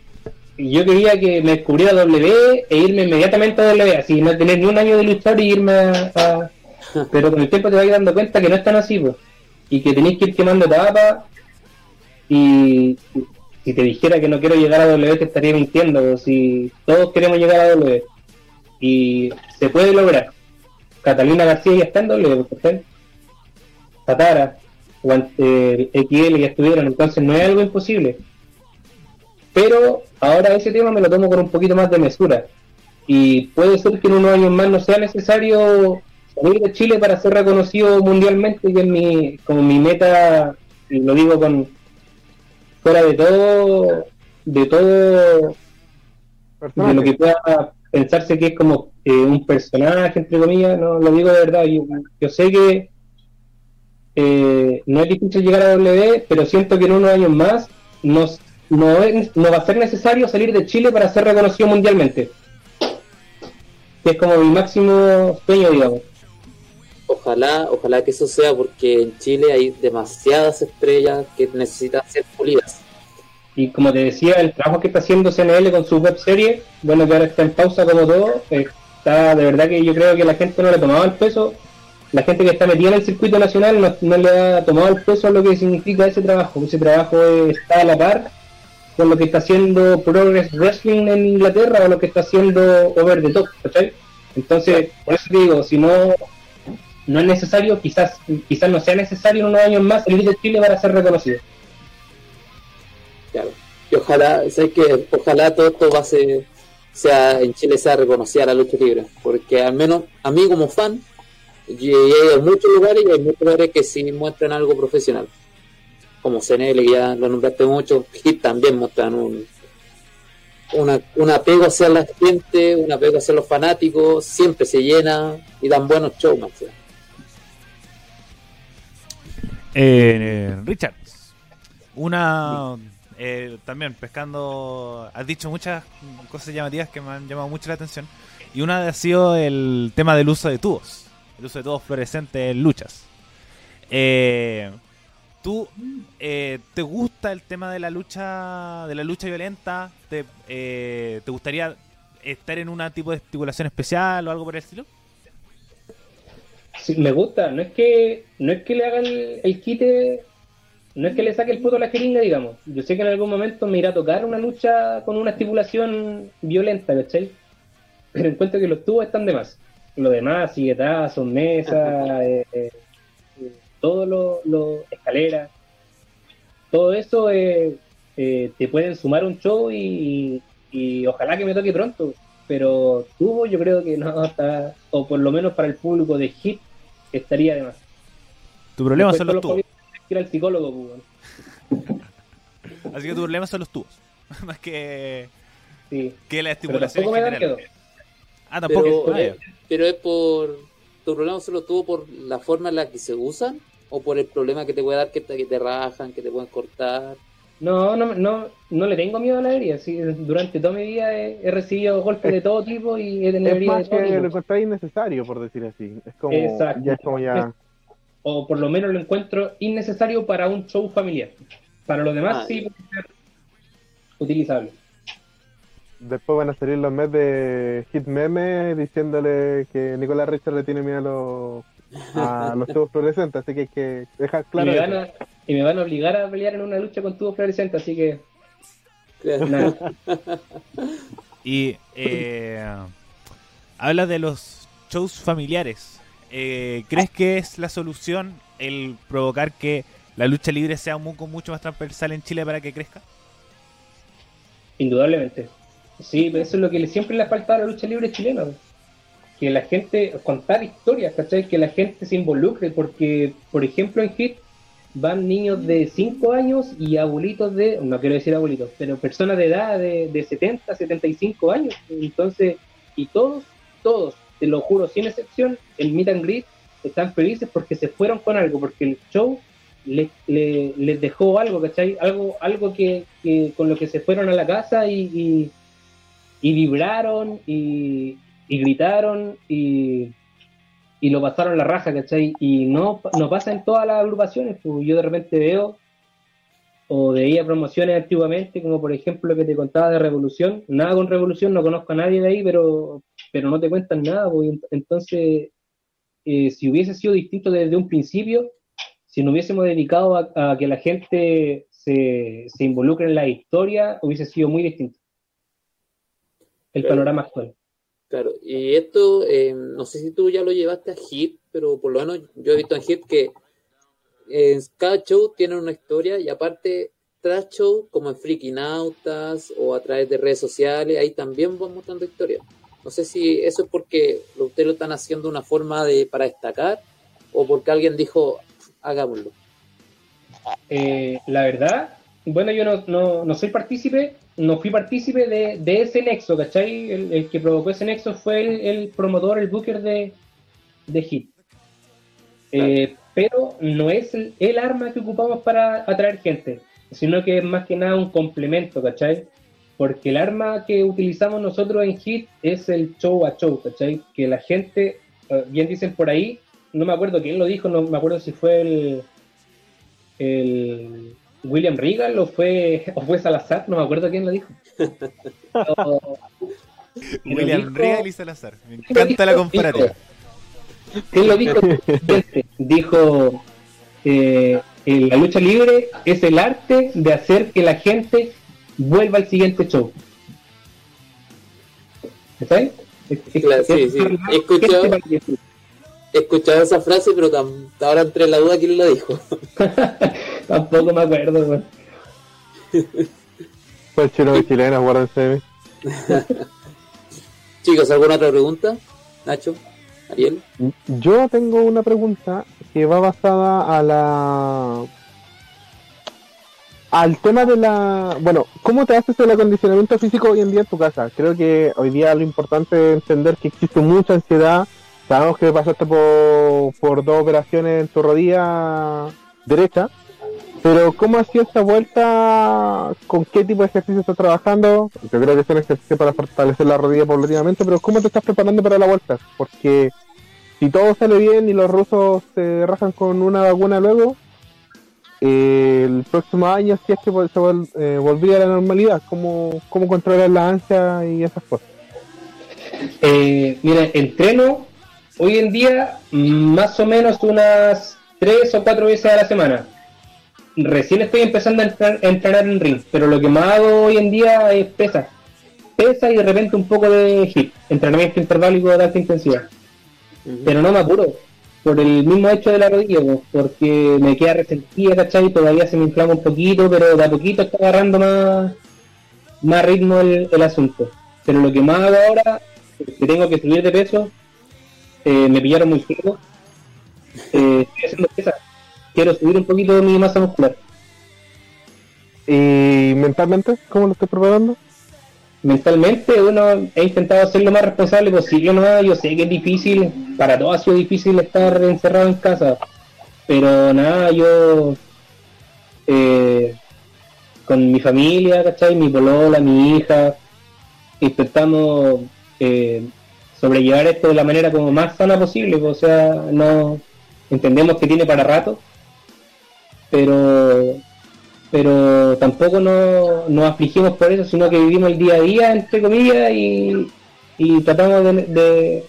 Speaker 4: yo quería que me descubriera W e irme inmediatamente a W, así no tener ni un año de luchar y irme a pero con el tiempo te vas dando cuenta que no es tan así, pues, y que tenéis que ir quemando etapas. Y si te dijera que no quiero llegar a W, te estaría mintiendo. Pues, si todos queremos llegar a W y se puede lograr, Catalina García ya está en doble, Tatara, o eh, XL ya estuvieron, entonces no es algo imposible. Pero ahora ese tema me lo tomo con un poquito más de mesura. Y puede ser que en unos años más no sea necesario salir de Chile para ser reconocido mundialmente, que es mi, como mi meta, y lo digo con fuera de todo, de todo, de lo que pueda pensarse que es como eh, un personaje, entre comillas, no lo digo de verdad. Yo, sé que eh, no es difícil llegar a W, pero siento que en unos años más nos, no, no va a ser necesario salir de Chile para ser reconocido mundialmente. Que es como mi máximo sueño, digamos.
Speaker 2: Ojalá, ojalá que eso sea porque en Chile hay demasiadas estrellas que necesitan ser pulidas.
Speaker 4: Y como te decía, el trabajo que está haciendo CNL con su web serie, bueno, que ahora está en pausa como todo, está de verdad que yo creo que la gente no le ha tomado el peso, la gente que está metida en el circuito nacional no, le ha tomado el peso a lo que significa ese trabajo. Ese trabajo está a la par con lo que está haciendo Progress Wrestling en Inglaterra o lo que está haciendo Over the Top, ¿cachai? Entonces, por eso te digo, si no no es necesario, quizás quizás no sea necesario en unos años más el de Chile para ser reconocido.
Speaker 2: Claro. Y ojalá, sé que ojalá todo esto va a ser, sea en Chile sea reconocida la lucha libre, porque al menos a mí como fan, y hay muchos lugares y hay muchos lugares que sí muestran algo profesional, como CNL, ya lo nombraste mucho, y también muestran un, una, un apego hacia la gente, un apego hacia los fanáticos, siempre se llena y dan buenos shows,
Speaker 1: eh, Richard, una eh, también pescando, has dicho muchas cosas llamativas que me han llamado mucho la atención. Y una ha sido el tema del uso de tubos, de tubos fluorescentes en luchas. Eh, ¿Tú eh, te gusta el tema de la lucha, de la lucha violenta? ¿Te, ¿te gustaría estar en un tipo de estipulación especial o algo por el estilo?
Speaker 4: Sí, me gusta. No es que no es que le hagan el, el quite no es que le saque el puto a la jeringa, digamos. Yo sé que en algún momento me irá a tocar una lucha con una estipulación violenta, ¿cachai? Pero encuentro que los tubos están de más. Lo demás, siguetazos, mesas, eh, eh, todo lo, lo escaleras, todo eso eh, te pueden sumar un show y, ojalá que me toque pronto. Pero tubo yo creo que no está, o por lo menos para el público de hit, estaría de más.
Speaker 1: Tu problema son los tubos
Speaker 4: ir al psicólogo,
Speaker 1: pues, Así que tu problema son los tubos. Más que, que la estimulación.
Speaker 2: Pero Ah, tampoco. Pero, pero, es por. ¿Tu problema solo tuvo por la forma en la que se usan? ¿O por el problema que te puede dar que te, que te rajan, que te pueden cortar?
Speaker 4: No, no, no, no le tengo miedo a la herida. Sí, durante toda mi vida he, recibido golpes de todo tipo y he tenido heridas de todo
Speaker 3: que tipo. lo innecesario, por decir así. Es como, Exacto. ya es como ya
Speaker 4: o por lo menos lo encuentro innecesario para un show familiar. Para los demás ah, sí puede ser utilizable.
Speaker 3: Después van a salir los memes de Hit Meme diciéndole que Nicolás Richard le tiene miedo a los, tubos fluorescentes, así que hay que dejar claro.
Speaker 4: Y me, van a, y me, van a, obligar a pelear en una lucha con tubos fluorescentes, así que.
Speaker 1: y eh, habla de los shows familiares. Eh, ¿crees que es la solución el provocar que la lucha libre sea mucho, mucho más transversal en Chile para que crezca?
Speaker 4: Indudablemente. Sí, eso es lo que siempre le ha faltado a la lucha libre chilena. Que la gente, contar historias, ¿cachai? Que la gente se involucre, porque, por ejemplo, en HIT van niños de 5 años y abuelitos de, no quiero decir abuelitos, pero personas de edad de, de 70, 75 años. Entonces, y todos, todos te lo juro, sin excepción, el meet and greet están felices porque se fueron con algo, porque el show les, dejó algo, ¿cachai? Algo, algo que, con lo que se fueron a la casa y, y, vibraron y, gritaron y, y lo pasaron la raja, ¿cachai? Y no, no pasa en todas las agrupaciones, pues yo de repente veo o veía promociones antiguamente, como por ejemplo lo que te contaba de Revolución. Nada con Revolución, no conozco a nadie de ahí, pero, pero no te cuentan nada. Pues, entonces, eh, si hubiese sido distinto desde un principio, si nos hubiésemos dedicado a, que la gente se, se, involucre en la historia, hubiese sido muy distinto el panorama actual.
Speaker 2: Claro, y esto, eh, no sé si tú ya lo llevaste a Hit, pero por lo menos yo he visto en Hit que en cada show tiene una historia y aparte tras show, como en Freaky Nautas o a través de redes sociales, ahí también van mostrando historias. No sé si eso es porque ustedes lo están haciendo una forma de para destacar o porque alguien dijo, hagámoslo.
Speaker 4: Eh, la verdad, bueno, yo no, no, no soy partícipe, no fui partícipe de, de ese nexo, ¿cachai? El, el, que provocó ese nexo fue el, el promotor, el booker de, de Hit. Eh, pero no es el, el, arma que ocupamos para atraer gente, sino que es más que nada un complemento, ¿cachai? Porque el arma que utilizamos nosotros en Hit es el show a show, ¿cachai? Que la gente, eh, bien dicen por ahí, no me acuerdo quién lo dijo, no me acuerdo si fue el, el William Regal o fue, o fue Salazar, no me acuerdo quién lo dijo. Pero,
Speaker 1: William
Speaker 4: dijo,
Speaker 1: Regal y Salazar, me encanta la comparativa.
Speaker 4: ¿Quién lo dijo? dijo, eh, la lucha libre es el arte de hacer que la gente vuelva al siguiente show. ¿Sabes?
Speaker 2: Claro, sí, sí. He escuchado, he escuchado esa frase, pero tam, ahora entre la duda quién lo dijo.
Speaker 4: Tampoco me acuerdo, güey.
Speaker 3: Pues chino de chilena, guárdense.
Speaker 2: Chicos, ¿alguna otra pregunta? Nacho, Ariel.
Speaker 3: Yo tengo una pregunta que va basada a la al tema de la bueno cómo te haces el acondicionamiento físico hoy en día en tu casa creo que hoy día lo importante es entender que existe mucha ansiedad sabemos que pasaste por, por dos operaciones en tu rodilla derecha pero ¿cómo ha sido esta vuelta? ¿Con qué tipo de ejercicio estás trabajando? Yo creo que es un ejercicio para fortalecer la rodilla paulatinamente, pero ¿cómo te estás preparando para la vuelta? Porque si todo sale bien y los rusos se rajan con una vacuna luego, eh, el próximo año si es que se vol eh, volvía a la normalidad, ¿cómo, cómo controlar la ansia y esas cosas?
Speaker 4: Eh, mira, entreno hoy en día más o menos unas tres o cuatro veces a la semana recién estoy empezando a entrenar, a entrenar, en ring, pero lo que más hago hoy en día es pesa. Pesa y de repente un poco de hit, entrenamiento interválico de alta intensidad. Uh -huh. Pero no me apuro, por el mismo hecho de la rodilla, porque me queda resentida, ¿cachai? Todavía se me inflama un poquito, pero de a poquito está agarrando más, más ritmo el, el asunto. Pero lo que más hago ahora, que tengo que subir de peso, eh, me pillaron muy seco, eh, estoy haciendo pesas quiero subir un poquito de mi masa muscular.
Speaker 3: ¿Y mentalmente? ¿Cómo lo estoy preparando?
Speaker 4: Mentalmente, bueno, he intentado ser lo más responsable posible, ¿no? Yo sé que es difícil, para todos ha sido difícil estar encerrado en casa, pero nada, yo eh, con mi familia, ¿cachai? Mi polola, mi hija, intentamos eh, sobrellevar esto de la manera como más sana posible, o sea, no entendemos que tiene para rato, pero pero tampoco no, nos afligimos por eso, sino que vivimos el día a día, entre comillas, y, y tratamos de,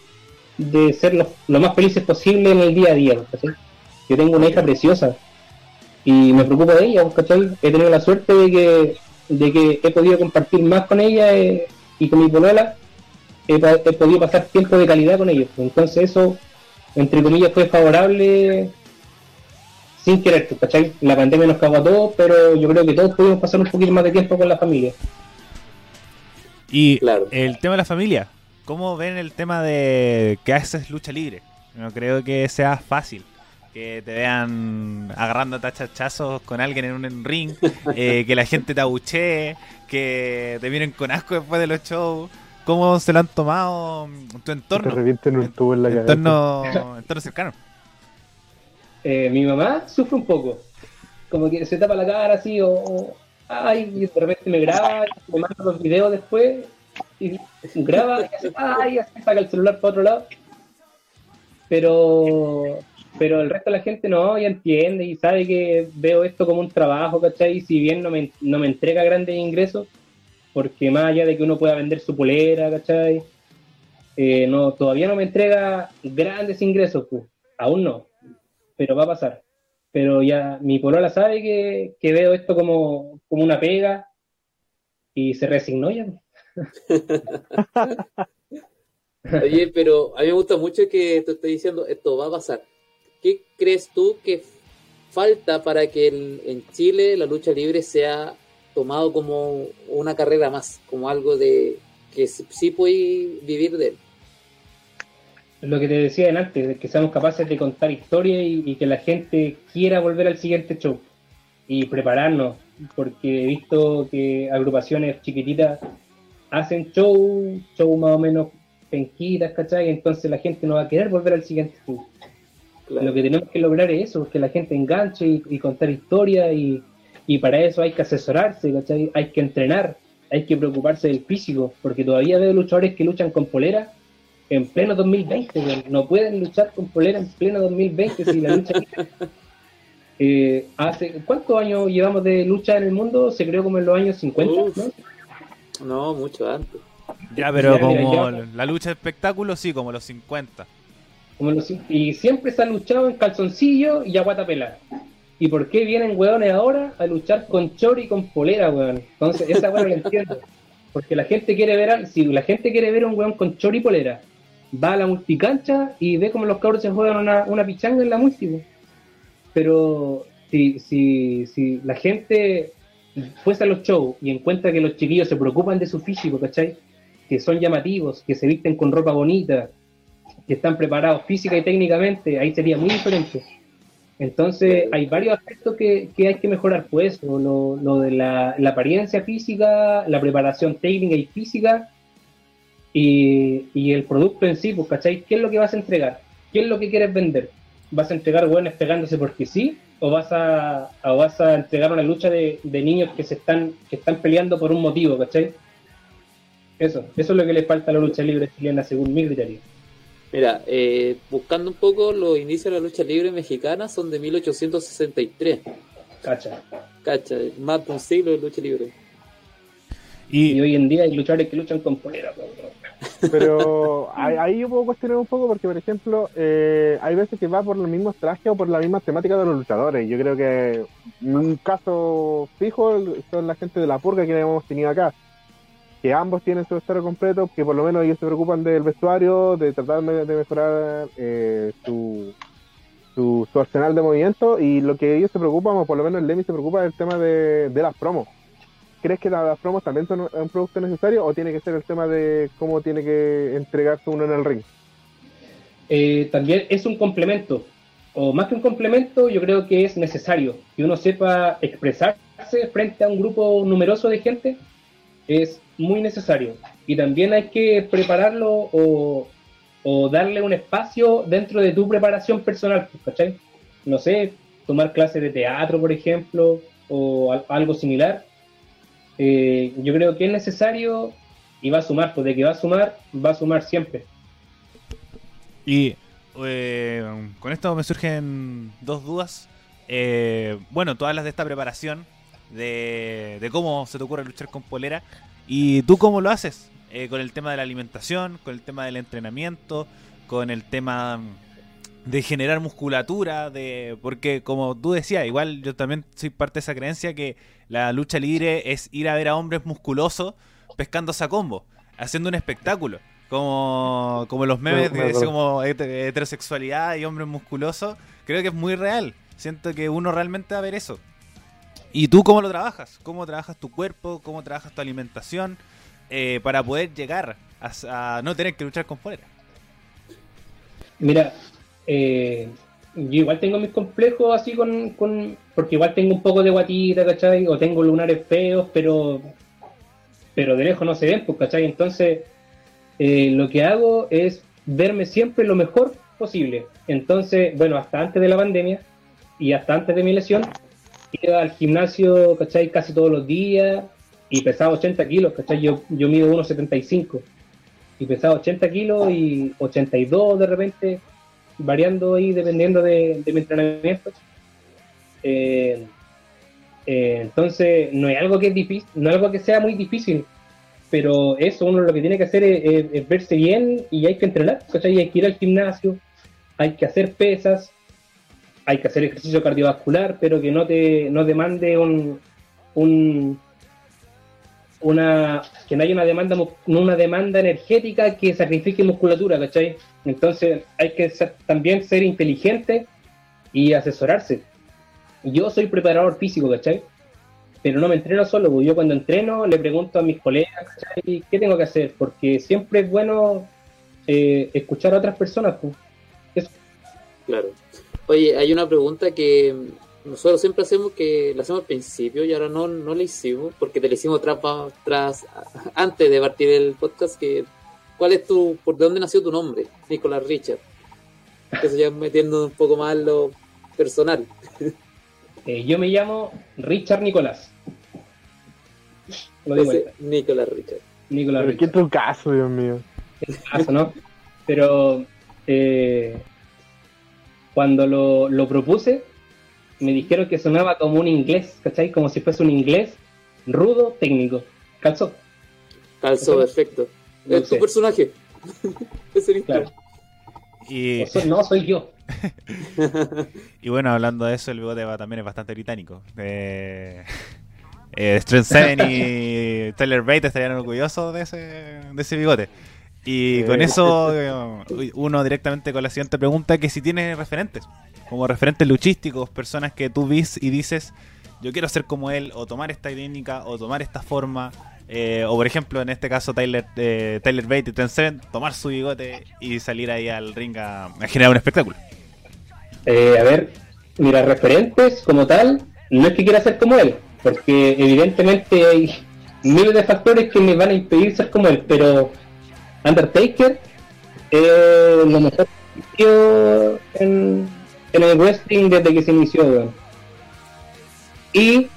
Speaker 4: de, ser lo, lo, más felices posible en el día a día. Yo tengo una hija preciosa y me preocupo de ella. He tenido la suerte de que, de que he podido compartir más con ella eh, y con mi polola, he, he, podido pasar tiempo de calidad con ellos. Entonces eso, entre comillas, fue favorable sin querer, ¿cachai? La pandemia nos cagó a todos, pero yo creo que todos pudimos pasar un poquito más de tiempo con la familia.
Speaker 1: Y claro. el tema de la familia, ¿cómo ven el tema de que haces lucha libre? No creo que sea fácil que te vean agarrando tachachazos con alguien en un ring, eh, que la gente te abuchee, que te miren con asco después de los shows. ¿Cómo se lo han tomado en tu entorno?
Speaker 3: Te revienten un tubo en la
Speaker 1: entorno, entorno cercano.
Speaker 4: Eh, mi mamá sufre un poco. Como que se tapa la cara así, o, ay, y de repente me graba, me manda los videos después, y graba, y hace, ay, así saca el celular para otro lado. Pero, pero el resto de la gente no, ya entiende y sabe que veo esto como un trabajo, ¿cachai? Si bien no me, no me entrega grandes ingresos, porque más allá de que uno pueda vender su polera, ¿cachai? Eh, no, todavía no me entrega grandes ingresos, pues. aún no pero va a pasar. Pero ya mi polola sabe que, que veo esto como, como una pega y se resignó ya.
Speaker 2: Oye, pero a mí me gusta mucho que te estoy diciendo, esto va a pasar. ¿Qué crees tú que falta para que en Chile la lucha libre sea tomado como una carrera más, como algo de que sí puede vivir de él?
Speaker 4: Lo que te decía antes, que seamos capaces de contar historias y, que la gente quiera volver al siguiente show y prepararnos, porque he visto que agrupaciones chiquititas hacen show, show más o menos penquitas, ¿cachai? Entonces la gente no va a querer volver al siguiente show. Lo que tenemos que lograr es eso, que la gente enganche y, contar historias y, y, para eso hay que asesorarse, ¿cachai? Hay que entrenar, hay que preocuparse del físico, porque todavía veo luchadores que luchan con polera en pleno 2020, no pueden luchar con polera en pleno 2020 si la lucha... eh, hace, ¿Cuántos años llevamos de lucha en el mundo? Se creó como en los años 50, ¿no?
Speaker 2: No, mucho antes.
Speaker 1: Ya, pero como la lucha de espectáculo, sí, como los 50
Speaker 4: y siempre se ha luchado en calzoncillo y aguata pelada. ¿Y por qué vienen hueones ahora a luchar con chor y con polera, weón? Entonces, esa weón la entiendo. Porque la gente quiere ver, si la gente quiere ver un weón con chor y polera, va a la multicancha y ve como los cabros se juegan una, una pichanga en la multi. Pero si, si, si la gente fuese a los shows y encuentra que los chiquillos se preocupan de su físico, ¿cachai? Que son llamativos, que se visten con ropa bonita, que están preparados física y técnicamente, ahí sería muy diferente. Entonces, hay varios aspectos que, hay que mejorar, pues, lo, lo de la, apariencia física, la preparación técnica y física, y, el producto en sí, pues, ¿cachai? ¿Qué es lo que vas a entregar? ¿Qué es lo que quieres vender? ¿Vas a entregar buenos pegándose porque sí? ¿O vas a, o vas a entregar una lucha de, de, niños que se están, que están peleando por un motivo, ¿cachai? Eso, eso es lo que le falta a la lucha libre chilena, según mi criterio.
Speaker 2: Mira, eh, buscando un poco, los inicios de la lucha libre mexicana son de 1863.
Speaker 4: Cacha.
Speaker 2: Cacha, más de un siglo de lucha libre.
Speaker 4: Y, hoy en día hay luchadores que luchan con polera.
Speaker 3: Pero ahí yo puedo cuestionar un poco porque, por ejemplo, eh, hay veces que va por los mismos trajes o por la misma temática de los luchadores. Yo creo que un caso fijo son la gente de la purga que hemos tenido acá que ambos tienen su vestuario completo, que por lo menos ellos se preocupan del vestuario, de tratar de, mejorar eh, su, su, arsenal de movimiento y lo que ellos se preocupan, o por lo menos el Lemmy se preocupa, es el tema de, las promos. ¿Crees que las, promos también son un producto necesario o tiene que ser el tema de cómo tiene que entregarse uno en el ring?
Speaker 4: Eh, también es un complemento, o más que un complemento, yo creo que es necesario que uno sepa expresarse frente a un grupo numeroso de gente. Es muy necesario. Y también hay que prepararlo o, darle un espacio dentro de tu preparación personal, ¿cachai? No sé, tomar clases de teatro, por ejemplo, o algo similar. Eh, yo creo que es necesario y va a sumar, pues de que va a sumar, va a sumar siempre.
Speaker 1: Y eh, con esto me surgen dos dudas. Eh, bueno, todas las de esta preparación, de, de cómo se te ocurre luchar con polera. ¿Y tú cómo lo haces? Eh, con el tema de la alimentación, con el tema del entrenamiento, con el tema de generar musculatura, de porque como tú decías, igual yo también soy parte de esa creencia que la lucha libre es ir a ver a hombres musculosos pescándose a combo, haciendo un espectáculo, como, como los memes de como heterosexualidad y hombres musculosos, creo que es muy real. Siento que uno realmente va a ver eso. ¿Y tú cómo lo trabajas? ¿Cómo trabajas tu cuerpo? ¿Cómo trabajas tu alimentación? Eh, para poder llegar a, no tener que luchar con fuera.
Speaker 4: Mira, eh, yo igual tengo mis complejos así con, Porque igual tengo un poco de guatita, ¿cachai? O tengo lunares feos, pero... Pero de lejos no se ven, pues, ¿cachai? Entonces, eh, lo que hago es verme siempre lo mejor posible. Entonces, bueno, hasta antes de la pandemia y hasta antes de mi lesión, iba al gimnasio, ¿cachai? Casi todos los días y pesaba 80 kilos, ¿cachai? Yo, yo mido 1,75 y pesaba 80 kilos y 82 de repente, variando ahí dependiendo de, mi entrenamiento. Eh, eh, entonces, no es algo que es difícil, no es algo que sea muy difícil, pero eso uno lo que tiene que hacer es, verse bien y hay que entrenar, ¿cachai? Hay que ir al gimnasio, hay que hacer pesas, hay que hacer ejercicio cardiovascular, pero que no te no demande un, un una que no haya una demanda una demanda energética que sacrifique musculatura, ¿cachai? Entonces hay que también ser inteligente y asesorarse. Yo soy preparador físico, ¿cachai? Pero no me entreno solo, pues yo cuando entreno le pregunto a mis colegas, ¿cachai? ¿Qué tengo que hacer? Porque siempre es bueno eh, escuchar a otras personas, pues.
Speaker 2: Claro. Oye, hay una pregunta que nosotros siempre hacemos que la hacemos al principio y ahora no, no la hicimos porque te la hicimos tras, tras antes de partir el podcast que ¿cuál es tu por de dónde nació tu nombre? Nicolás Richard. Eso ya metiendo un poco más en lo personal.
Speaker 4: Eh, yo me llamo Richard Nicolás. Lo digo
Speaker 2: Nicolás Richard.
Speaker 4: Nicolás
Speaker 3: Pero qué
Speaker 4: Richard.
Speaker 3: trucazo, Dios mío.
Speaker 4: Caso, ¿no? Pero eh, cuando lo, lo propuse, me dijeron que sonaba como un inglés, ¿cachai? Como si fuese un inglés rudo, técnico. ¿Calzó?
Speaker 2: Calzó perfecto.
Speaker 4: No
Speaker 2: Es tu personaje. Eres tú.
Speaker 4: Claro.
Speaker 1: Y,
Speaker 4: soy- no, soy yo.
Speaker 1: y bueno, hablando de eso, el bigote va- también es bastante británico. Eh, eh, Seven y Tyler Bate estarían orgullosos de ese, de ese bigote. Y con
Speaker 3: Eh.
Speaker 1: eso, eh, uno directamente con la siguiente pregunta, que si tienes referentes, como referentes luchísticos, personas que tú vis y dices, yo quiero ser como él, o tomar esta técnica, o tomar esta forma, eh, o por ejemplo, en este caso, Tyler, eh, Tyler Bate y Trent Seven, tomar su bigote y salir ahí al ring a, a generar un espectáculo.
Speaker 4: Eh, a ver, mira, referentes como tal, no es que quiera ser como él, porque evidentemente hay miles de factores que me van a impedir ser como él, pero Undertaker es lo mejor que en, en el wrestling desde que se inició. Y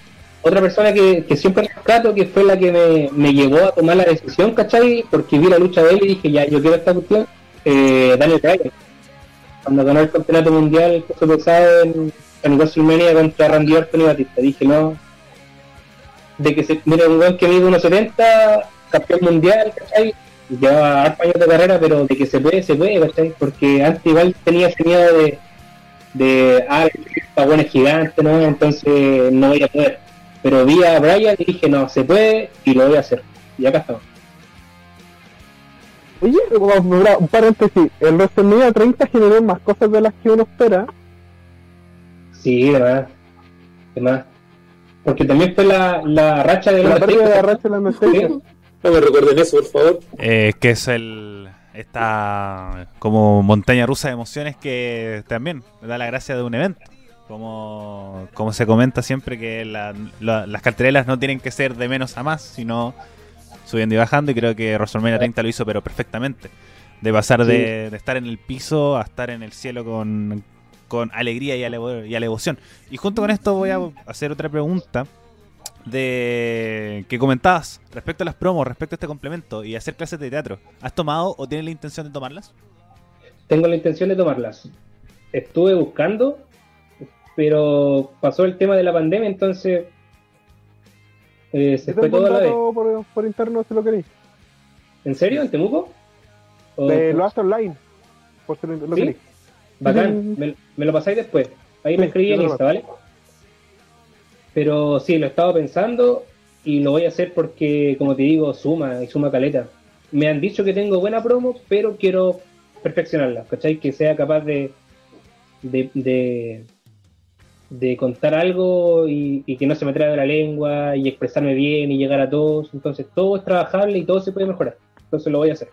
Speaker 4: otra persona que, que siempre rescato, que fue la que me, me llevó a tomar la decisión, ¿cachai? Porque vi la lucha de él y dije, ya, yo quiero esta cuestión, eh, Daniel Bryan cuando ganó el campeonato mundial peso pesado en, en WrestleMania contra Randy Orton y Batista. Dije, no, de que se, mira, un weón que mide 1.70, campeón mundial, ¿cachai? Lleva hartos años de carrera, pero de que se puede, se puede, ¿cachai? Porque antes igual tenía ese miedo de, de ah, esta buena es gigante, ¿no? Entonces no voy a poder. Pero vi a Brian y dije, no, se puede y lo voy a hacer. Y acá estamos.
Speaker 3: Oye, mira, un paréntesis. El WrestleMania 30 generó más cosas de las que uno espera.
Speaker 4: Sí, de más. Porque también fue la, la racha de
Speaker 3: La pérdida de.
Speaker 4: Sí.
Speaker 2: No me recuerden eso, por favor.
Speaker 1: Eh, que es el esta como montaña rusa de emociones que también da la gracia de un evento. Como, como se comenta siempre que la- la- las carteleras no tienen que ser de menos a más, sino subiendo y bajando. Y creo que WrestleMania 30 lo hizo, pero perfectamente. De pasar de, de estar en el piso a estar en el cielo con, con alegría y, alevo- y alevoción. Y junto con esto voy a hacer otra pregunta de que comentabas respecto a las promos, respecto a este complemento y hacer clases de teatro. ¿Has tomado o tienes la intención de tomarlas?
Speaker 4: Tengo la intención de tomarlas. Estuve buscando, pero pasó el tema de la pandemia, entonces eh, se fue todo a la vez.
Speaker 3: por, por interno si lo queréis.
Speaker 4: ¿En serio? ¿En Temuco? ¿O-
Speaker 3: Eh, lo hace online. Por si lo, lo
Speaker 4: ¿Sí?
Speaker 3: queréis.
Speaker 4: Bacán, me, me lo pasáis después. Ahí me escribí en Insta, ¿vale? Pero sí, lo he estado pensando y lo voy a hacer porque, como te digo, suma y suma caleta. Me han dicho que tengo buena promo, pero quiero perfeccionarla, ¿cachai? Que sea capaz de, de, de, contar algo y, y que no se me traiga de la lengua y expresarme bien y llegar a todos. Entonces, todo es trabajable y todo se puede mejorar. Entonces, lo voy a hacer.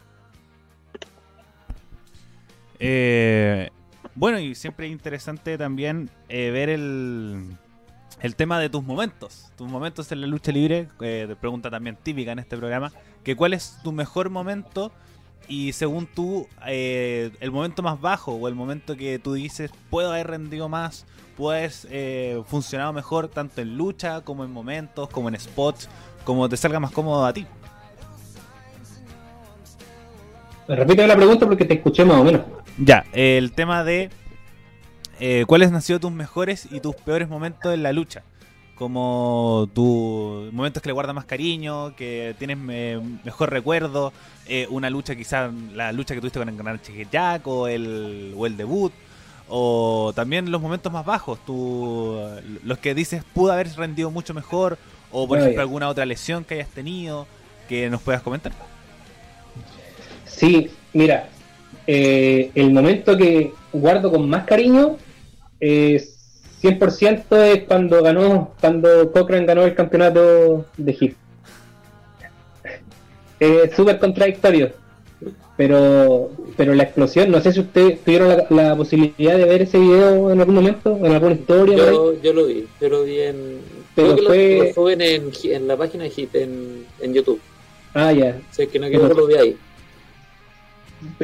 Speaker 1: Eh, bueno, y siempre es interesante también eh, ver el, el tema de tus momentos. Tus momentos en la lucha libre, eh, pregunta también típica en este programa, que cuál es tu mejor momento y según tú, eh, el momento más bajo o el momento que tú dices, puedo haber rendido más, puedo haber eh, funcionado mejor tanto en lucha como en momentos, como en spots, como te salga más cómodo a ti.
Speaker 4: Repíteme la pregunta porque te escuché más o menos.
Speaker 1: Ya, el tema de eh, cuáles han sido tus mejores y tus peores momentos en la lucha. Como tus momentos que le guardas más cariño, que tienes me- mejor recuerdo, eh, una lucha quizás, la lucha que tuviste con el Gran Jack o el, o el debut, o también los momentos más bajos, tu, los que dices pudo haber rendido mucho mejor, O por ejemplo alguna otra lesión que hayas tenido que nos puedas comentar.
Speaker 4: Sí, mira, eh, el momento que guardo con más cariño es 100% es cuando ganó, cuando Cochran ganó el campeonato de Hit. Es súper contradictorio, pero pero la explosión, no sé si ustedes tuvieron la, la posibilidad de ver ese video en algún momento, en alguna historia.
Speaker 2: Yo, yo lo vi, yo lo vi en.
Speaker 4: Pero
Speaker 2: creo que
Speaker 4: fue-
Speaker 2: lo, suben en, en la página de Hit en, en YouTube.
Speaker 4: Ah, ya.
Speaker 2: O sea, que no que lo vi ahí.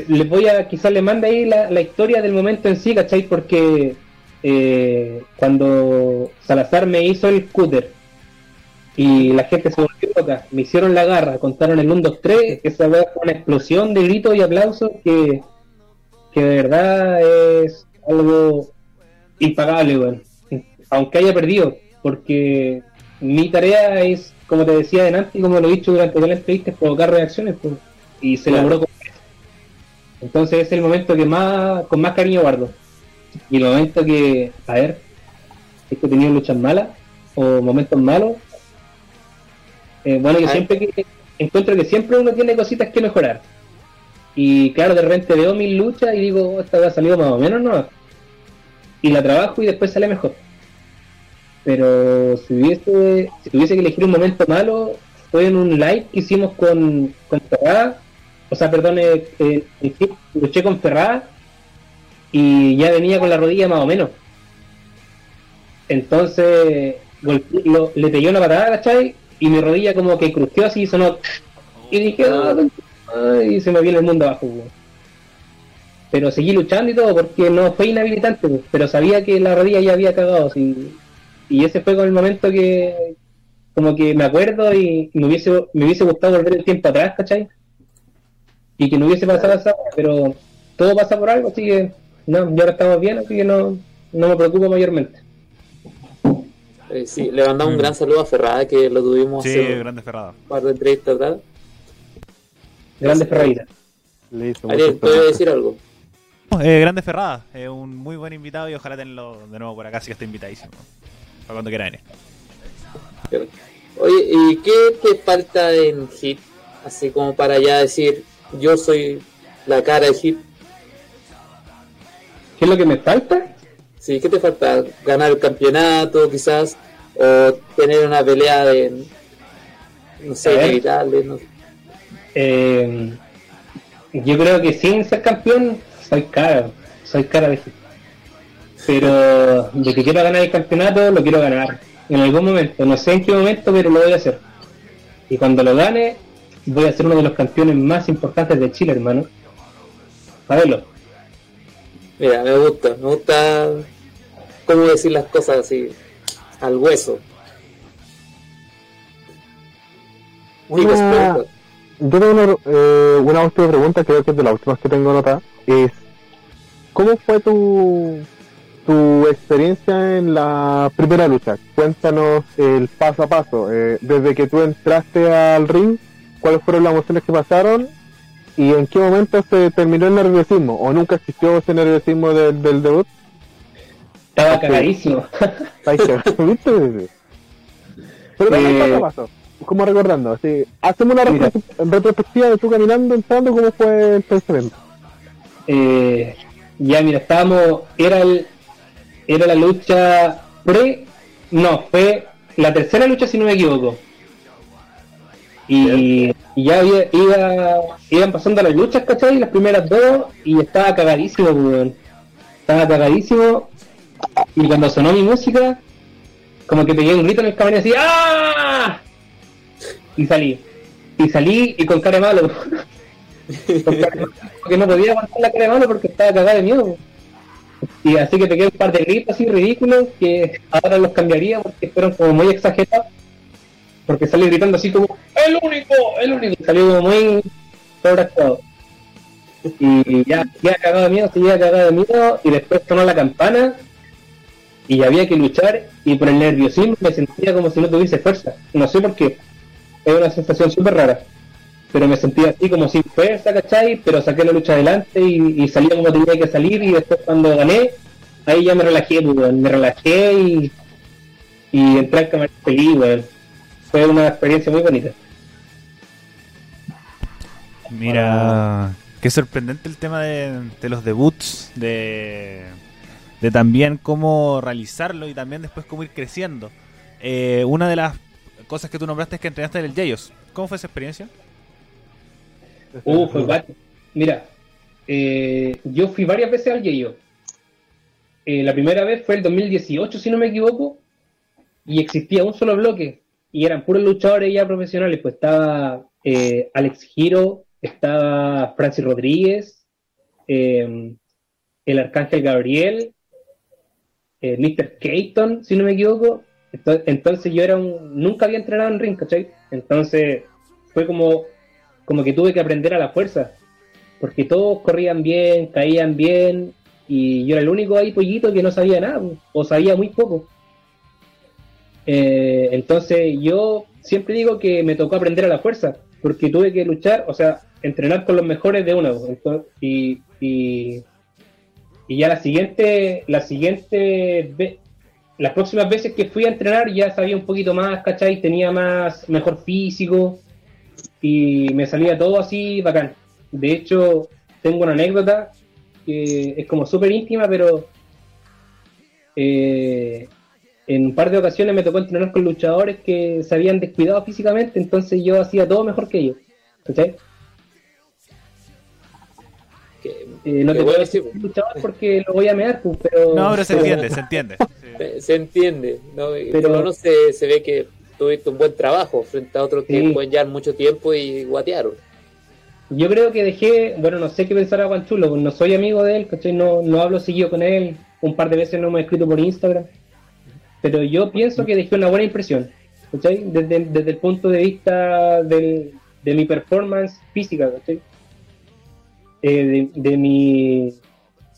Speaker 4: Les voy a, quizás le mande ahí la, la historia del momento en sí, ¿cachai? Porque eh, cuando Salazar me hizo el cúter y la gente se volvió loca, me hicieron la garra, contaron el 1, 2, 3, esa fue una explosión de gritos y aplausos que, que de verdad es algo impagable, weón. Aunque haya perdido, porque mi tarea es, como te decía delante y como lo he dicho durante toda la entrevista, es provocar reacciones, pues, y se
Speaker 2: Claro.
Speaker 4: logró con entonces es el momento que más con más cariño guardo. Y el momento que, a ver, es que he tenido luchas malas o momentos malos. eh, bueno, yo siempre que encuentro que siempre uno tiene cositas que mejorar. Y claro, de repente veo mis luchas y digo, "Oh, esta va a salido más o menos, ¿no? Y la trabajo y después sale mejor. Pero si hubiese, si tuviese que elegir un momento malo, fue en un live que hicimos con, con Ferrada, o sea, perdón, eh, eh, fin, luché con Ferrada y ya venía con la rodilla más o menos. Entonces lo- le pegué una patada, ¿cachai? Y mi rodilla como que crujió así y sonó. Y dije, "Ah, ay", y se me viene el mundo abajo. Pero seguí luchando y todo porque no fue inhabilitante, pero sabía que la rodilla ya había cagado. así. Y ese fue con el momento que como que me acuerdo y me hubiese, me hubiese gustado volver el tiempo atrás, ¿cachai? Y que no hubiese pasado esa pero todo pasa por algo, así que no, y ahora estamos bien, así que no, no me preocupo mayormente.
Speaker 2: Eh, sí, le mandamos
Speaker 1: Mm.
Speaker 2: un gran saludo a Ferrada, que lo tuvimos
Speaker 1: Sí,
Speaker 2: hace un
Speaker 1: grande Ferrada.
Speaker 2: par de entrevistas atrás.
Speaker 4: Grandes Ferraritas.
Speaker 3: Listo.
Speaker 2: Ariel, te voy a decir algo.
Speaker 1: Eh, grande Ferrada, es un muy buen invitado y ojalá tenerlo de nuevo por acá, así que está invitadísimo. Para cuando quiera venir.
Speaker 2: Oye, ¿y qué te falta en Hit? Así como para ya decir, yo soy la cara de Hit.
Speaker 4: ¿Qué es lo que me falta?
Speaker 2: Sí, ¿qué te falta? ¿Ganar el campeonato quizás? ¿O tener una pelea de, no sé, inevitable? No,
Speaker 4: Eh, yo creo que sin ser campeón, soy cara, soy cara de hit. Pero de que quiero ganar el campeonato, lo quiero ganar. En algún momento, no sé en qué momento, pero lo voy a hacer. Y cuando lo gane, voy a ser uno de los campeones más importantes de Chile, hermano. Sabelo.
Speaker 2: Mira, me gusta, me gusta cómo decir las cosas así, al hueso.
Speaker 3: Una, yo tengo una, eh, una última pregunta, creo que es de las últimas que tengo anotada. Es, ¿cómo fue tu, tu experiencia en la primera lucha? Cuéntanos el paso a paso. eh, desde que tú entraste al ring, ¿cuáles fueron las emociones que pasaron? ¿Y en qué momento se terminó el nerviosismo? ¿O nunca existió ese nerviosismo del, del debut?
Speaker 4: Estaba
Speaker 3: Ok.
Speaker 4: cagadísimo.
Speaker 3: ¿viste? Pero
Speaker 4: Eh,
Speaker 3: como recordando, así, hacemos una
Speaker 4: Mira.
Speaker 3: retrospectiva de tú caminando, entrando, cómo fue el pensamiento.
Speaker 4: Eh, ya mira, estábamos, era el, era la lucha pre, no, fue la tercera lucha si no me equivoco. Y, y ya había, iba, iban pasando las luchas, ¿cachai? Las primeras dos, y estaba cagadísimo, pues, weón. Estaba cagadísimo. Y cuando sonó mi música, como que pegué un grito en el camarín así, ¡ah! Y salí. Y salí y con cara de malo. porque no podía aguantar la cara de mano porque estaba cagada de miedo. Y así que pegué un par de gritos así ridículos que ahora los cambiaría porque fueron como muy exagerados. Porque salí gritando así como ¡El único! ¡El único! Salió como muy sobreactuado. Y ya, ya cagado de miedo, seguía cagado de miedo y después sonó la campana y había que luchar y por el nerviosismo me sentía como si no tuviese fuerza. No sé por qué. Es una sensación súper rara pero me sentía así como sin fuerza, ¿cachai? Pero saqué la lucha adelante y, y salí como tenía que salir y después cuando gané, ahí ya me relajé, pues, me relajé y, y entré al camarín feliz, weón. Fue una experiencia muy bonita.
Speaker 1: Mira, qué sorprendente el tema de, de los debuts, de, de también cómo realizarlo y también después cómo ir creciendo. Eh, una de las cosas que tú nombraste es que entrenaste en el Jayos. ¿Cómo fue esa experiencia?
Speaker 4: Uh, fue. Mira, eh, yo fui varias veces al Yeyo. Eh, la primera vez fue el 2018, si no me equivoco, y existía un solo bloque, y eran puros luchadores ya profesionales, pues estaba eh, Alex Giro, estaba Francis Rodríguez, eh, el Arcángel Gabriel, eh, Mr. Keaton, si no me equivoco. Ento- Entonces yo era un... Nunca había entrenado en ring, ¿cachai? Entonces fue como, como que tuve que aprender a la fuerza, porque todos corrían bien, caían bien, y yo era el único ahí pollito que no sabía nada, o sabía muy poco. Eh, entonces yo siempre digo que me tocó aprender a la fuerza, porque tuve que luchar, o sea, entrenar con los mejores de una. Entonces, y, ya la siguiente, la siguiente, las próximas veces que fui a entrenar ya sabía un poquito más, ¿cachai? Tenía más, mejor físico y me salía todo así bacán. De hecho, tengo una anécdota que es como súper íntima, pero eh, en un par de ocasiones me tocó entrenar con luchadores que se habían descuidado físicamente, entonces yo hacía todo mejor que ellos. ¿cachai?
Speaker 2: Que-
Speaker 4: Eh, no te puedo
Speaker 2: sí,
Speaker 4: decir luchador porque lo voy a mear, pues, pero...
Speaker 1: No, pero se
Speaker 4: pero-
Speaker 1: entiende, se entiende. Sí.
Speaker 2: se, se entiende, ¿no? Y
Speaker 4: Pero-
Speaker 2: por lo menos se, se ve que tuviste un buen trabajo frente a otros que
Speaker 4: Sí.
Speaker 2: pueden llevar mucho tiempo y guatearon.
Speaker 4: Yo creo que dejé, bueno, no sé qué pensar a Guanchulo, pues no soy amigo de él, ¿cachai? No, no hablo seguido con él, un par de veces no me he escrito por Instagram, pero yo pienso que dejé una buena impresión, ¿cachai? Desde, desde el punto de vista del- de mi performance física, ¿cachai? Eh, de, de mi...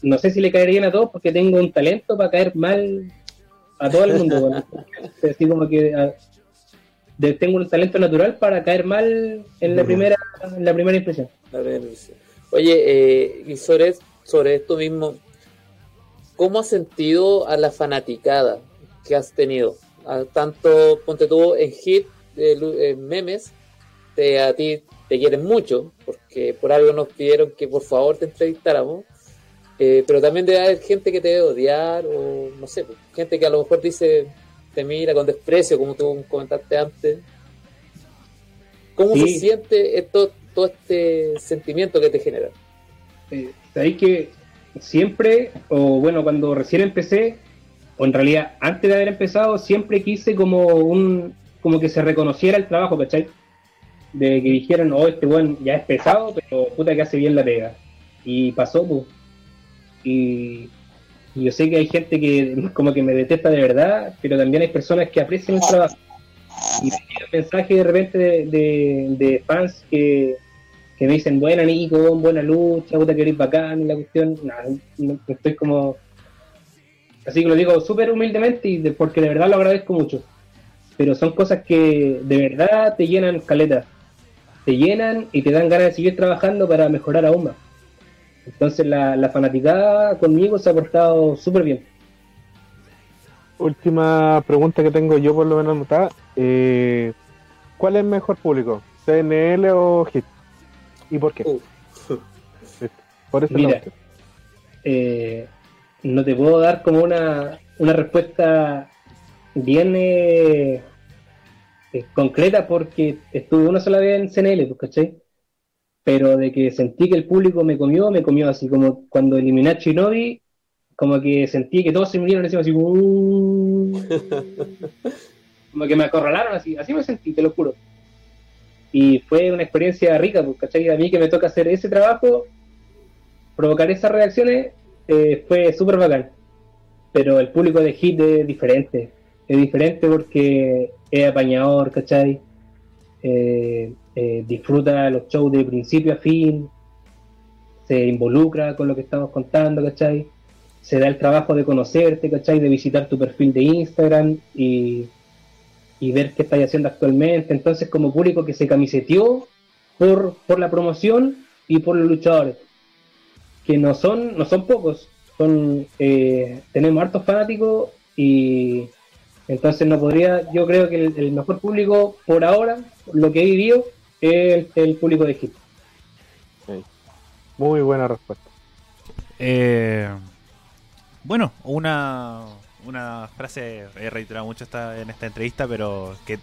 Speaker 4: No sé si le caería bien a todos porque tengo un talento para caer mal a todo el mundo, bueno. así como que... ah, de- tengo un talento natural para caer mal en la primera en la primera impresión.
Speaker 2: La primera impresión. Oye, eh, y sobre, sobre esto mismo, ¿cómo has sentido a la fanaticada que has tenido? A tanto, ponte tú en hit, eh, lu- en memes, te, a ti te quieren mucho, porque por algo nos pidieron que por favor te entrevistáramos, eh, pero también debe haber gente que te debe odiar, o no sé, pues, gente que a lo mejor dice, te mira con desprecio, como tú comentaste antes. ¿Cómo se
Speaker 4: Sí.
Speaker 2: siente esto, todo este sentimiento que te genera?
Speaker 4: Eh, Sabéis que siempre, o bueno, cuando recién empecé, en realidad antes de haber empezado, siempre quise como un como que se reconociera el trabajo, ¿cachai? De que dijeran, oh, este buen ya es pesado, pero puta que hace bien la pega. Y pasó, pues. Y, yo sé que hay gente que como que me detesta de verdad, pero también hay personas que aprecian el trabajo. Y me llegan mensajes de repente de, fans que, que me dicen, buena Nico, buena lucha, puta que eres bacán, y la cuestión, no- estoy como... Así que lo digo súper humildemente y de- porque de verdad lo agradezco mucho. Pero son cosas que de verdad te llenan caleta. Te llenan y te dan ganas de seguir trabajando para mejorar aún más. Entonces la, la fanaticada conmigo se ha portado súper bien.
Speaker 3: Última pregunta que tengo yo por lo menos anotada. Eh, ¿Cuál es mejor público? ¿CNL o HIT? ¿Y por qué?
Speaker 2: Uh,
Speaker 3: Por eso
Speaker 4: Mira, eh, no te puedo dar como una, una respuesta bien eh, concreta porque estuve una sola vez en CNL, pues, ¿cachai? Pero de que sentí que el público me comió, me comió así como cuando eliminé a Shinobi, como que sentí que todos se me vinieron encima así, "Uh". como que me acorralaron así, así me sentí, te lo juro. Y fue una experiencia rica, pues, ¿cachai? A mí que me toca hacer ese trabajo, provocar esas reacciones eh, fue súper bacán. Pero el público de Hit es diferente. Es diferente porque es apañador, ¿cachai? Eh, eh, disfruta los shows de principio a fin. Se involucra con lo que estamos contando, ¿cachai? Se da el trabajo de conocerte, ¿cachai? De visitar tu perfil de Instagram y, y ver qué estás haciendo actualmente. Entonces, como público que se camiseteó por, por la promoción y por los luchadores que no son, no son pocos, son, eh, tenemos hartos fanáticos y Entonces no podría, yo creo que el, el mejor público por ahora, lo que he vivido, es el, el público de Egipto.
Speaker 3: Muy buena respuesta.
Speaker 1: Eh, bueno, una, una frase, he reiterado mucho esta, en esta entrevista, pero que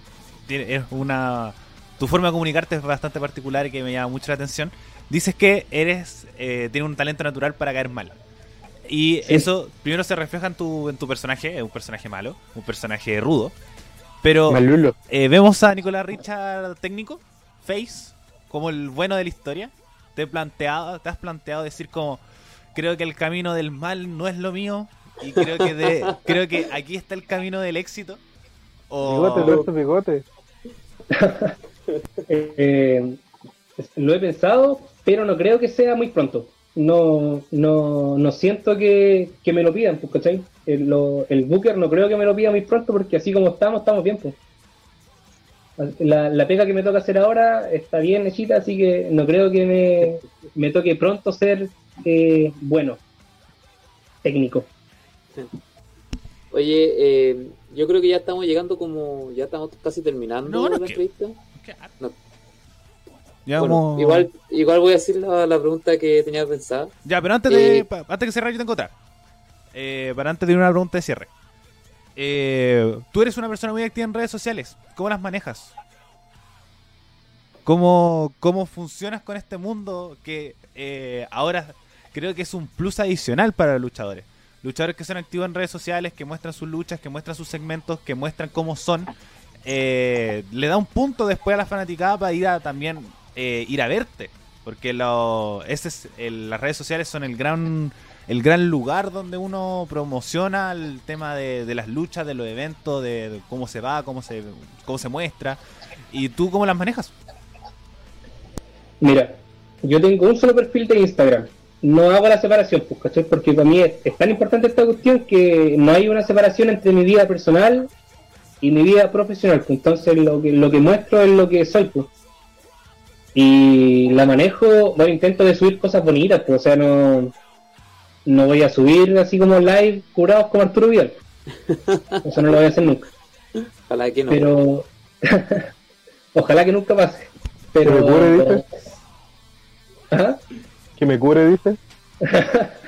Speaker 1: tiene, es una... Tu forma de comunicarte es bastante particular y que me llama mucho la atención. Dices que eres eh, tienes un talento natural para caer mal. Y
Speaker 4: Sí.
Speaker 1: eso primero se refleja en tu, en tu personaje, es un personaje malo, un personaje rudo. Pero
Speaker 3: Malulo.
Speaker 1: eh, vemos a Nicolás Richard técnico, face, como el bueno de la historia. Te, he planteado, te has planteado decir como, creo que el camino del mal no es lo mío y creo que de- creo que aquí está el camino del éxito.
Speaker 3: Bigote,
Speaker 1: O,
Speaker 3: Roberto Bigote.
Speaker 4: Eh, lo he pensado, pero no creo que sea muy pronto. No, no, no siento que, que me lo pidan, pues, ¿cachai? El, lo- el Booker no creo que me lo pida muy pronto porque así como estamos, estamos bien, pues. La, la pega que me toca hacer ahora está bien hechita, así que no creo que me, me toque pronto ser eh, bueno, técnico.
Speaker 2: Oye, eh, yo creo que ya estamos llegando como, ya estamos casi terminando
Speaker 1: No, no,
Speaker 2: la
Speaker 1: que-
Speaker 2: entrevista. No.
Speaker 1: Ya,
Speaker 2: Bueno,
Speaker 1: vamos-
Speaker 2: igual, igual voy a decir la, la pregunta que tenía pensada.
Speaker 1: Ya, pero antes de
Speaker 2: Eh,
Speaker 1: pa- antes que cerrar yo tengo otra. Eh, para antes de una pregunta de cierre. Eh, tú eres una persona muy activa en redes sociales. ¿Cómo las manejas? ¿Cómo, cómo funcionas con este mundo que eh, ahora creo que es un plus adicional para los luchadores? Luchadores que son activos en redes sociales, que muestran sus luchas, que muestran sus segmentos, que muestran cómo son. Eh, le da un punto después a la fanaticada para ir a también eh, ir a verte. Porque lo, ese es el- las redes sociales son el gran el gran lugar donde uno promociona el tema de, las luchas, de los eventos, de, cómo se va, cómo se cómo se muestra. ¿Y tú cómo las manejas?
Speaker 4: Mira, yo tengo un solo perfil de Instagram. No hago la separación, pues, ¿cachai? Porque para mí es, es tan importante esta cuestión que no hay una separación entre mi vida personal y mi vida profesional. Pues, entonces lo que, lo que muestro es lo que soy, pues. Y la manejo, bueno, intento de subir cosas bonitas, pues, o sea, no, no voy a subir así como live curados como Arturo Vidal. Eso no lo voy a hacer nunca.
Speaker 2: Ojalá que no.
Speaker 4: Pero ojalá que nunca pase.
Speaker 3: Que
Speaker 4: Pero
Speaker 3: me cure, dice.
Speaker 4: Ajá.
Speaker 3: Que me cure, dice.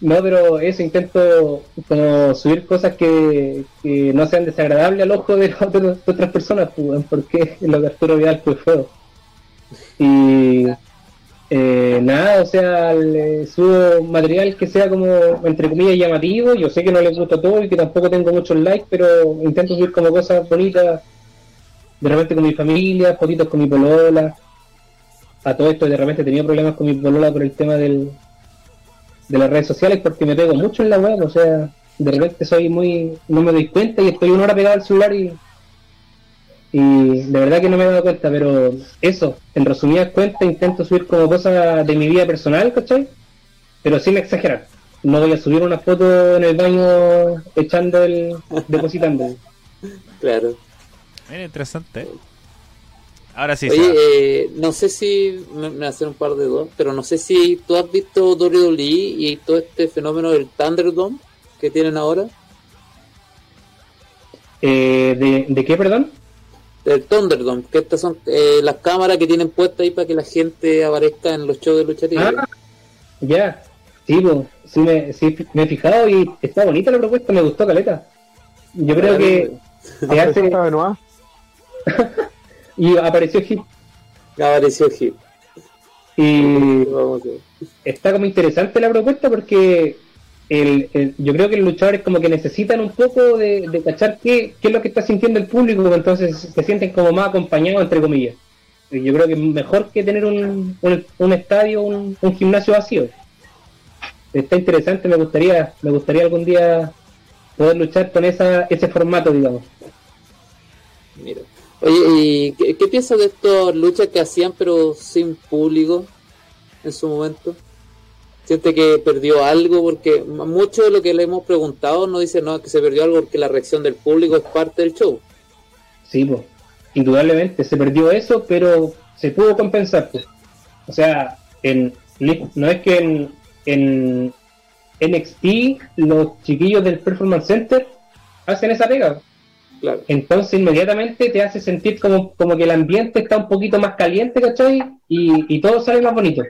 Speaker 4: No, pero eso intento como subir cosas que, que no sean desagradables al ojo de, otras personas, pues, porque lo de Arturo Vidal fue feo. Y eh, nada, o sea, subo material que sea como, entre comillas, llamativo. Yo sé que no les gusta todo y que tampoco tengo muchos likes, pero intento subir como cosas bonitas, de repente con mi familia, fotitos con mi polola. A todo esto, de repente he tenido problemas con mi polola por el tema del, de las redes sociales porque me pego mucho en la web, o sea, de repente soy muy, no me doy cuenta y estoy una hora pegado al celular y, y de verdad que no me he dado cuenta, pero eso, en resumidas cuentas intento subir como cosas de mi vida personal, ¿cachai? Pero sin exagerar. No voy a subir una foto en el baño echando el, depositando.
Speaker 2: Claro.
Speaker 1: Mira, interesante. ¿eh? Ahora sí,
Speaker 2: Oye, eh, no sé si me, me hacen un par de dudas, pero no sé si tú has visto WWE y todo este fenómeno del Thunderdome que tienen ahora.
Speaker 4: Eh, ¿de, ¿De qué, perdón?
Speaker 2: Del Thunderdome, que estas son eh, las cámaras que tienen puestas ahí para que la gente aparezca en los shows de lucha libre.
Speaker 4: Ah, ya. Sí, pues, sí, me, sí me he fijado y está bonita la propuesta, me gustó Caleta. Yo creo que se hace... Y apareció Hit.
Speaker 2: apareció Hit.
Speaker 4: Y
Speaker 2: Vamos a ver.
Speaker 4: está como interesante la propuesta porque el, yo creo que los luchadores como que necesitan un poco de, de cachar qué, es lo que está sintiendo el público, entonces se sienten como más acompañados, entre comillas. Yo creo que mejor que tener un, un, un estadio, un, un gimnasio vacío. Está interesante, me gustaría, me gustaría algún día poder luchar con esa, ese formato, digamos.
Speaker 2: Mira. Oye, ¿y qué, qué piensas de estas luchas que hacían pero sin público en su momento? ¿Siente que perdió algo? Porque mucho de lo que le hemos preguntado nos dice no, que se perdió algo porque la reacción del público es parte del show.
Speaker 4: Sí, pues, indudablemente se perdió eso, pero se pudo compensar. pues. O sea, en, no es que en, en NXT los chiquillos del Performance Center hacen esa pega.
Speaker 2: Claro.
Speaker 4: Entonces inmediatamente te hace sentir como, como que el ambiente está un poquito más caliente, ¿cachai? Y, y todo sale más bonito.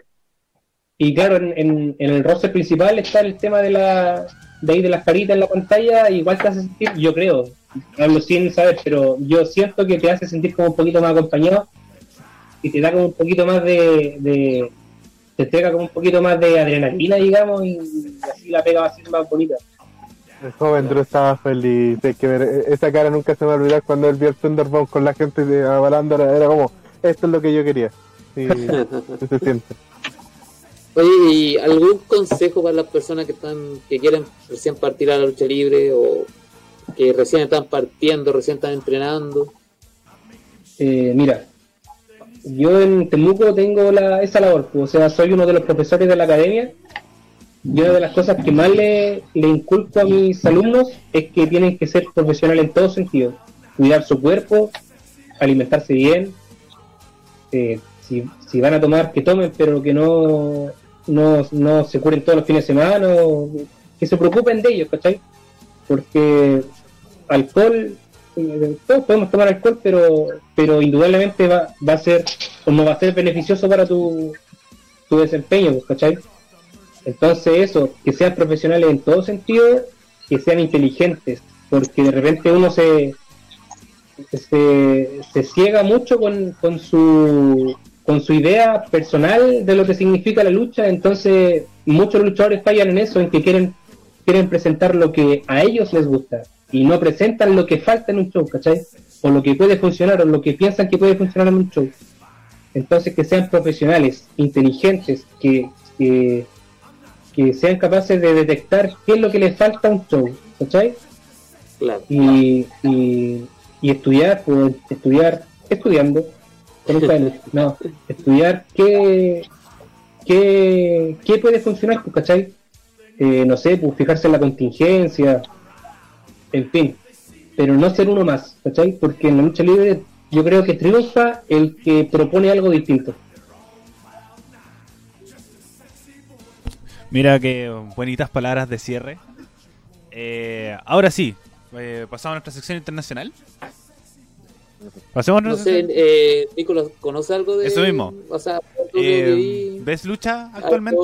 Speaker 4: Y claro, en, en, en el roster principal está el tema de la de ahí de las caritas en la pantalla, igual te hace sentir, yo creo, hablo sin saber, pero yo siento que te hace sentir como un poquito más acompañado y te da como un poquito más de, de te entrega como un poquito más de adrenalina, digamos, y así la pega va a ser más bonita.
Speaker 3: El joven Drew estaba feliz. Hay que ver, e- esa cara nunca se me va a olvidar cuando él vio el Thunderbolt con la gente avalando. Era, era como, esto es lo que yo quería. Sí, se siente.
Speaker 2: Oye, ¿y algún consejo para las personas que están que quieren recién partir a la lucha libre o que recién están partiendo, recién están entrenando?
Speaker 4: Eh, mira, yo en Temuco tengo la, esa labor, pues, o sea, soy uno de los profesores de la academia y una de las cosas que más le, inculco a mis alumnos es que tienen que ser profesionales en todo sentido, cuidar su cuerpo, alimentarse bien, eh, si, si van a tomar, que tomen, pero que no, no, no se curen todos los fines de semana, o que se preocupen de ellos, ¿cachai? Porque alcohol, eh, todos podemos tomar alcohol, pero, pero indudablemente va, va a ser, o no va a ser beneficioso para tu, tu desempeño, pues, ¿cachai? Entonces eso, que sean profesionales en todo sentido, que sean inteligentes, porque de repente uno se, se, se ciega mucho con, con su con su idea personal de lo que significa la lucha, entonces muchos luchadores fallan en eso, en que quieren, quieren presentar lo que a ellos les gusta y no presentan lo que falta en un show, ¿cachai? O lo que puede funcionar o lo que piensan que puede funcionar en un show. Entonces que sean profesionales, inteligentes, que, que, que sean capaces de detectar qué es lo que les falta a un show, ¿cachai?
Speaker 2: Claro.
Speaker 4: y, y, y estudiar, pues, estudiar, estudiando, no, estudiar qué, qué, qué puede funcionar, pues, ¿cachai? Eh, no sé, pues fijarse en la contingencia, en fin, pero no ser uno más, ¿cachai? Porque en la lucha libre yo creo que triunfa el que propone algo distinto.
Speaker 1: Mira qué bonitas palabras de cierre. Eh, ahora sí, eh, pasamos a nuestra sección internacional. Pasemos
Speaker 2: No sé, eh, Nicolás, ¿conoce algo de
Speaker 1: Eso mismo.
Speaker 2: O sea,
Speaker 1: Eh, ¿Ves lucha actualmente?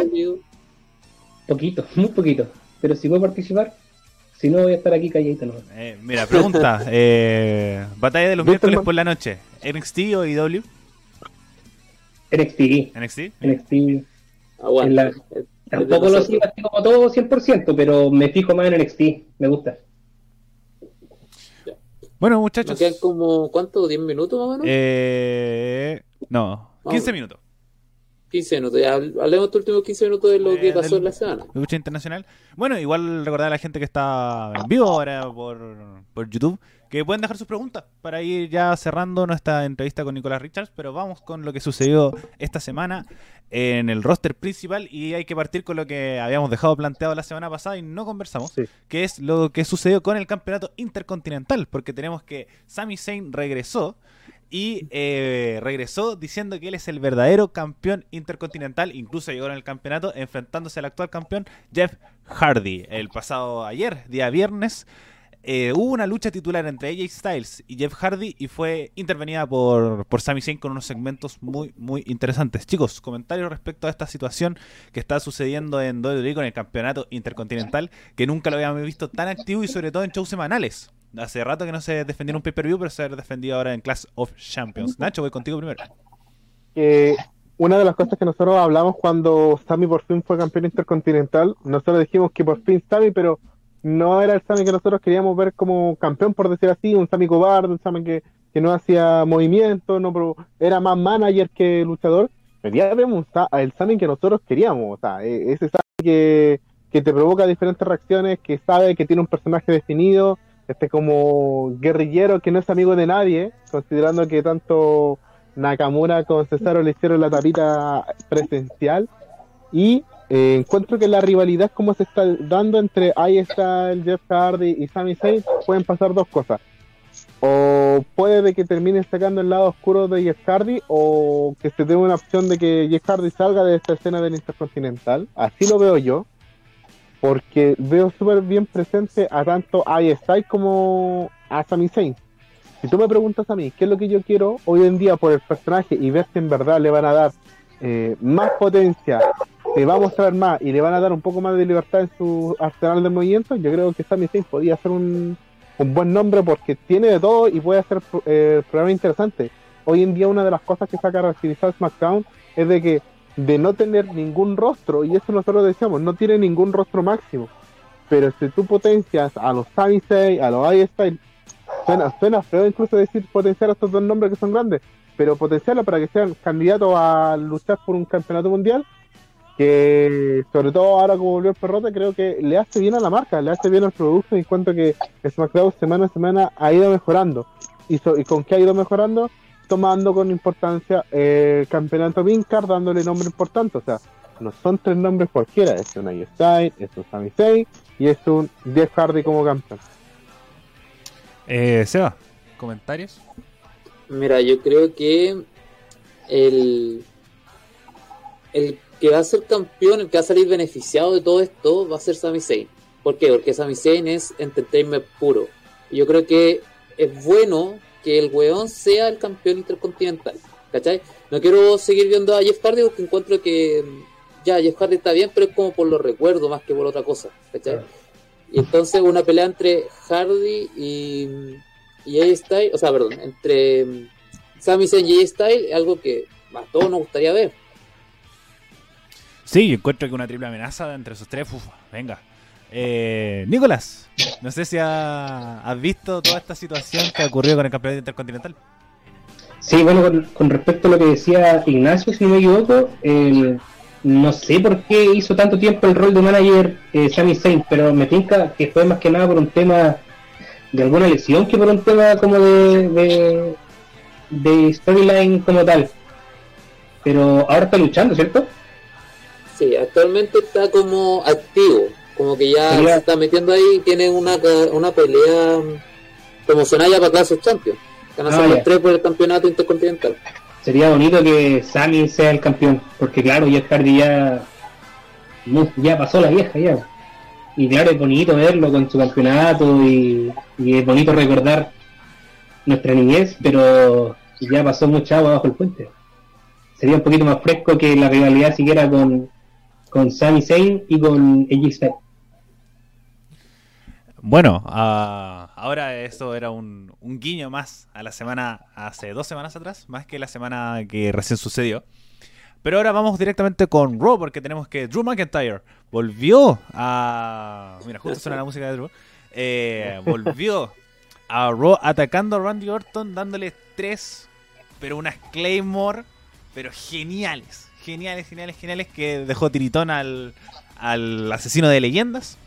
Speaker 4: Poquito, muy poquito, pero si puedo participar, si no voy a estar aquí calladito, no.
Speaker 1: Eh, mira, pregunta. eh, batalla de los
Speaker 3: ¿Viste,
Speaker 1: miércoles por la noche. ¿NXT o IW?
Speaker 4: NXT,
Speaker 1: ¿NXT?
Speaker 4: NXT,
Speaker 2: Aguanta.
Speaker 4: La- Tampoco lo sigo así como todo 100%, pero me fijo más en NXT, me gusta.
Speaker 1: Bueno,
Speaker 2: Nos
Speaker 1: muchachos.
Speaker 2: quedan como, ¿cuánto? ¿10 minutos más o menos?
Speaker 1: Eh, no, 15
Speaker 2: Vamos.
Speaker 1: minutos.
Speaker 2: 15 minutos. Ya hablemos estos últimos 15 minutos de lo
Speaker 1: Eh,
Speaker 2: que pasó en la semana.
Speaker 1: lucha internacional. Bueno, igual recordar a la gente que está en vivo ahora por, por YouTube que pueden dejar sus preguntas para ir ya cerrando nuestra entrevista con Nicolás Richards, pero vamos con lo que sucedió esta semana en el roster principal y hay que partir con lo que habíamos dejado planteado la semana pasada y no conversamos,
Speaker 3: Sí.
Speaker 1: que es lo que sucedió con el campeonato intercontinental, porque tenemos que Sami Zayn regresó y eh, regresó diciendo que él es el verdadero campeón intercontinental, incluso llegó en el campeonato enfrentándose al actual campeón Jeff Hardy. El pasado ayer, día viernes, eh, hubo una lucha titular entre AJ Styles y Jeff Hardy y fue intervenida por, por Sami Zayn con unos segmentos muy, muy interesantes. Chicos, comentarios respecto a esta situación que está sucediendo en WWE con el campeonato intercontinental, que nunca lo habíamos visto tan activo y sobre todo en shows semanales. Hace rato que no se defendió en un pay-per-view, pero se ha defendido ahora en Class of Champions. Nacho, voy contigo primero.
Speaker 3: que una de las cosas que nosotros hablamos cuando Sammy por fin fue campeón intercontinental, nosotros dijimos que por fin Sammy, pero no era el Sammy que nosotros queríamos ver como campeón, por decir así, un Sammy cobarde, un Sammy que, que no hacía movimiento, no pro- era más manager que luchador. Pero un Sa- el Sammy que nosotros queríamos, o sea, e- ese Sammy que, que te provoca diferentes reacciones, que sabe que tiene un personaje definido, este como guerrillero que no es amigo de nadie, considerando que tanto Nakamura con Cesaro le hicieron la tapita presencial y eh, encuentro que la rivalidad como se está dando entre ahí está el Jeff Hardy y Sami Zayn pueden pasar dos cosas o puede de que terminen sacando el lado oscuro de Jeff Hardy o que se dé una opción de que Jeff Hardy salga de esta escena del Intercontinental así lo veo yo porque veo súper bien presente a tanto a Style como a Sami Zayn. Si tú me preguntas a mí qué es lo que yo quiero hoy en día por el personaje y ver si en verdad le van a dar eh, más potencia, se va a mostrar más y le van a dar un poco más de libertad en su arsenal de movimientos, yo creo que Sami Zayn podría ser un, un buen nombre porque tiene de todo y puede hacer eh, programas interesantes. Hoy en día una de las cosas que saca caracterizado SmackDown es de que de no tener ningún rostro, y eso nosotros decíamos, no tiene ningún rostro máximo. Pero si tú potencias a los Sami Zayn, a los iStyle, suena, suena feo incluso decir potenciar a estos dos nombres que son grandes, pero potenciarlo para que sean candidatos a luchar por un campeonato mundial, que sobre todo ahora como volvió el perrote, creo que le hace bien a la marca, le hace bien al producto, en cuanto que SmackDown semana a semana ha ido mejorando. ¿Y, y con qué ha ido mejorando? tomando con importancia el campeonato Vincard, dándole nombre importante. O sea, no son tres nombres cualquiera, es un Style, es un Sami Zayn y es un Jeff Hardy como campeón.
Speaker 1: Eh, Seba, ¿comentarios?
Speaker 2: Mira, yo creo que el, el que va a ser campeón, el que va a salir beneficiado de todo esto, va a ser Sami Zayn. ¿Por qué? Porque Sami Zayn es entertainment puro. yo creo que es bueno que el weón sea el campeón intercontinental. ¿Cachai? No quiero seguir viendo a Jeff Hardy porque encuentro que ya Jeff Hardy está bien, pero es como por los recuerdos más que por otra cosa. ¿Cachai? Y entonces una pelea entre Hardy y, y A-Style, o sea, perdón, entre Sami Zayn y A-Style es algo que a todos nos gustaría ver.
Speaker 1: Sí, yo encuentro que una triple amenaza entre esos tres, uf, venga. Eh, Nicolás, no sé si has visto toda esta situación que ha ocurrido con el campeonato intercontinental.
Speaker 4: Sí, bueno, con, respecto a lo que decía Ignacio, si no me equivoco, no sé por qué hizo tanto tiempo el rol de manager eh, Sami Zayn, pero me tinca que fue más que nada por un tema de alguna lesión que por un tema como de, de storyline como tal. Pero ahora está luchando, ¿cierto?
Speaker 2: Sí, actualmente está como activo como que ya se está metiendo ahí y tiene una, una pelea promocional ya para Clash of Champions. Van a ser los tres por el campeonato intercontinental.
Speaker 4: Sería bonito que Sami sea el campeón, porque claro, Jeff Hardy ya, ya pasó la vieja ya. Y claro, es bonito verlo con su campeonato y, y es bonito recordar nuestra niñez, pero ya pasó mucha agua bajo el puente. Sería un poquito más fresco que la rivalidad siguiera con, con Sami Zayn y con AJ
Speaker 1: bueno, uh, ahora eso era un, guiño más a la semana, hace dos semanas atrás, más que la semana que recién sucedió. Pero ahora vamos directamente con Raw, porque tenemos que Drew McIntyre volvió a... Mira, justo suena la música de Drew. Eh, volvió a Raw atacando a Randy Orton, dándole tres, pero unas Claymore, pero geniales, geniales, geniales, geniales, que dejó tiritón al, al asesino de leyendas.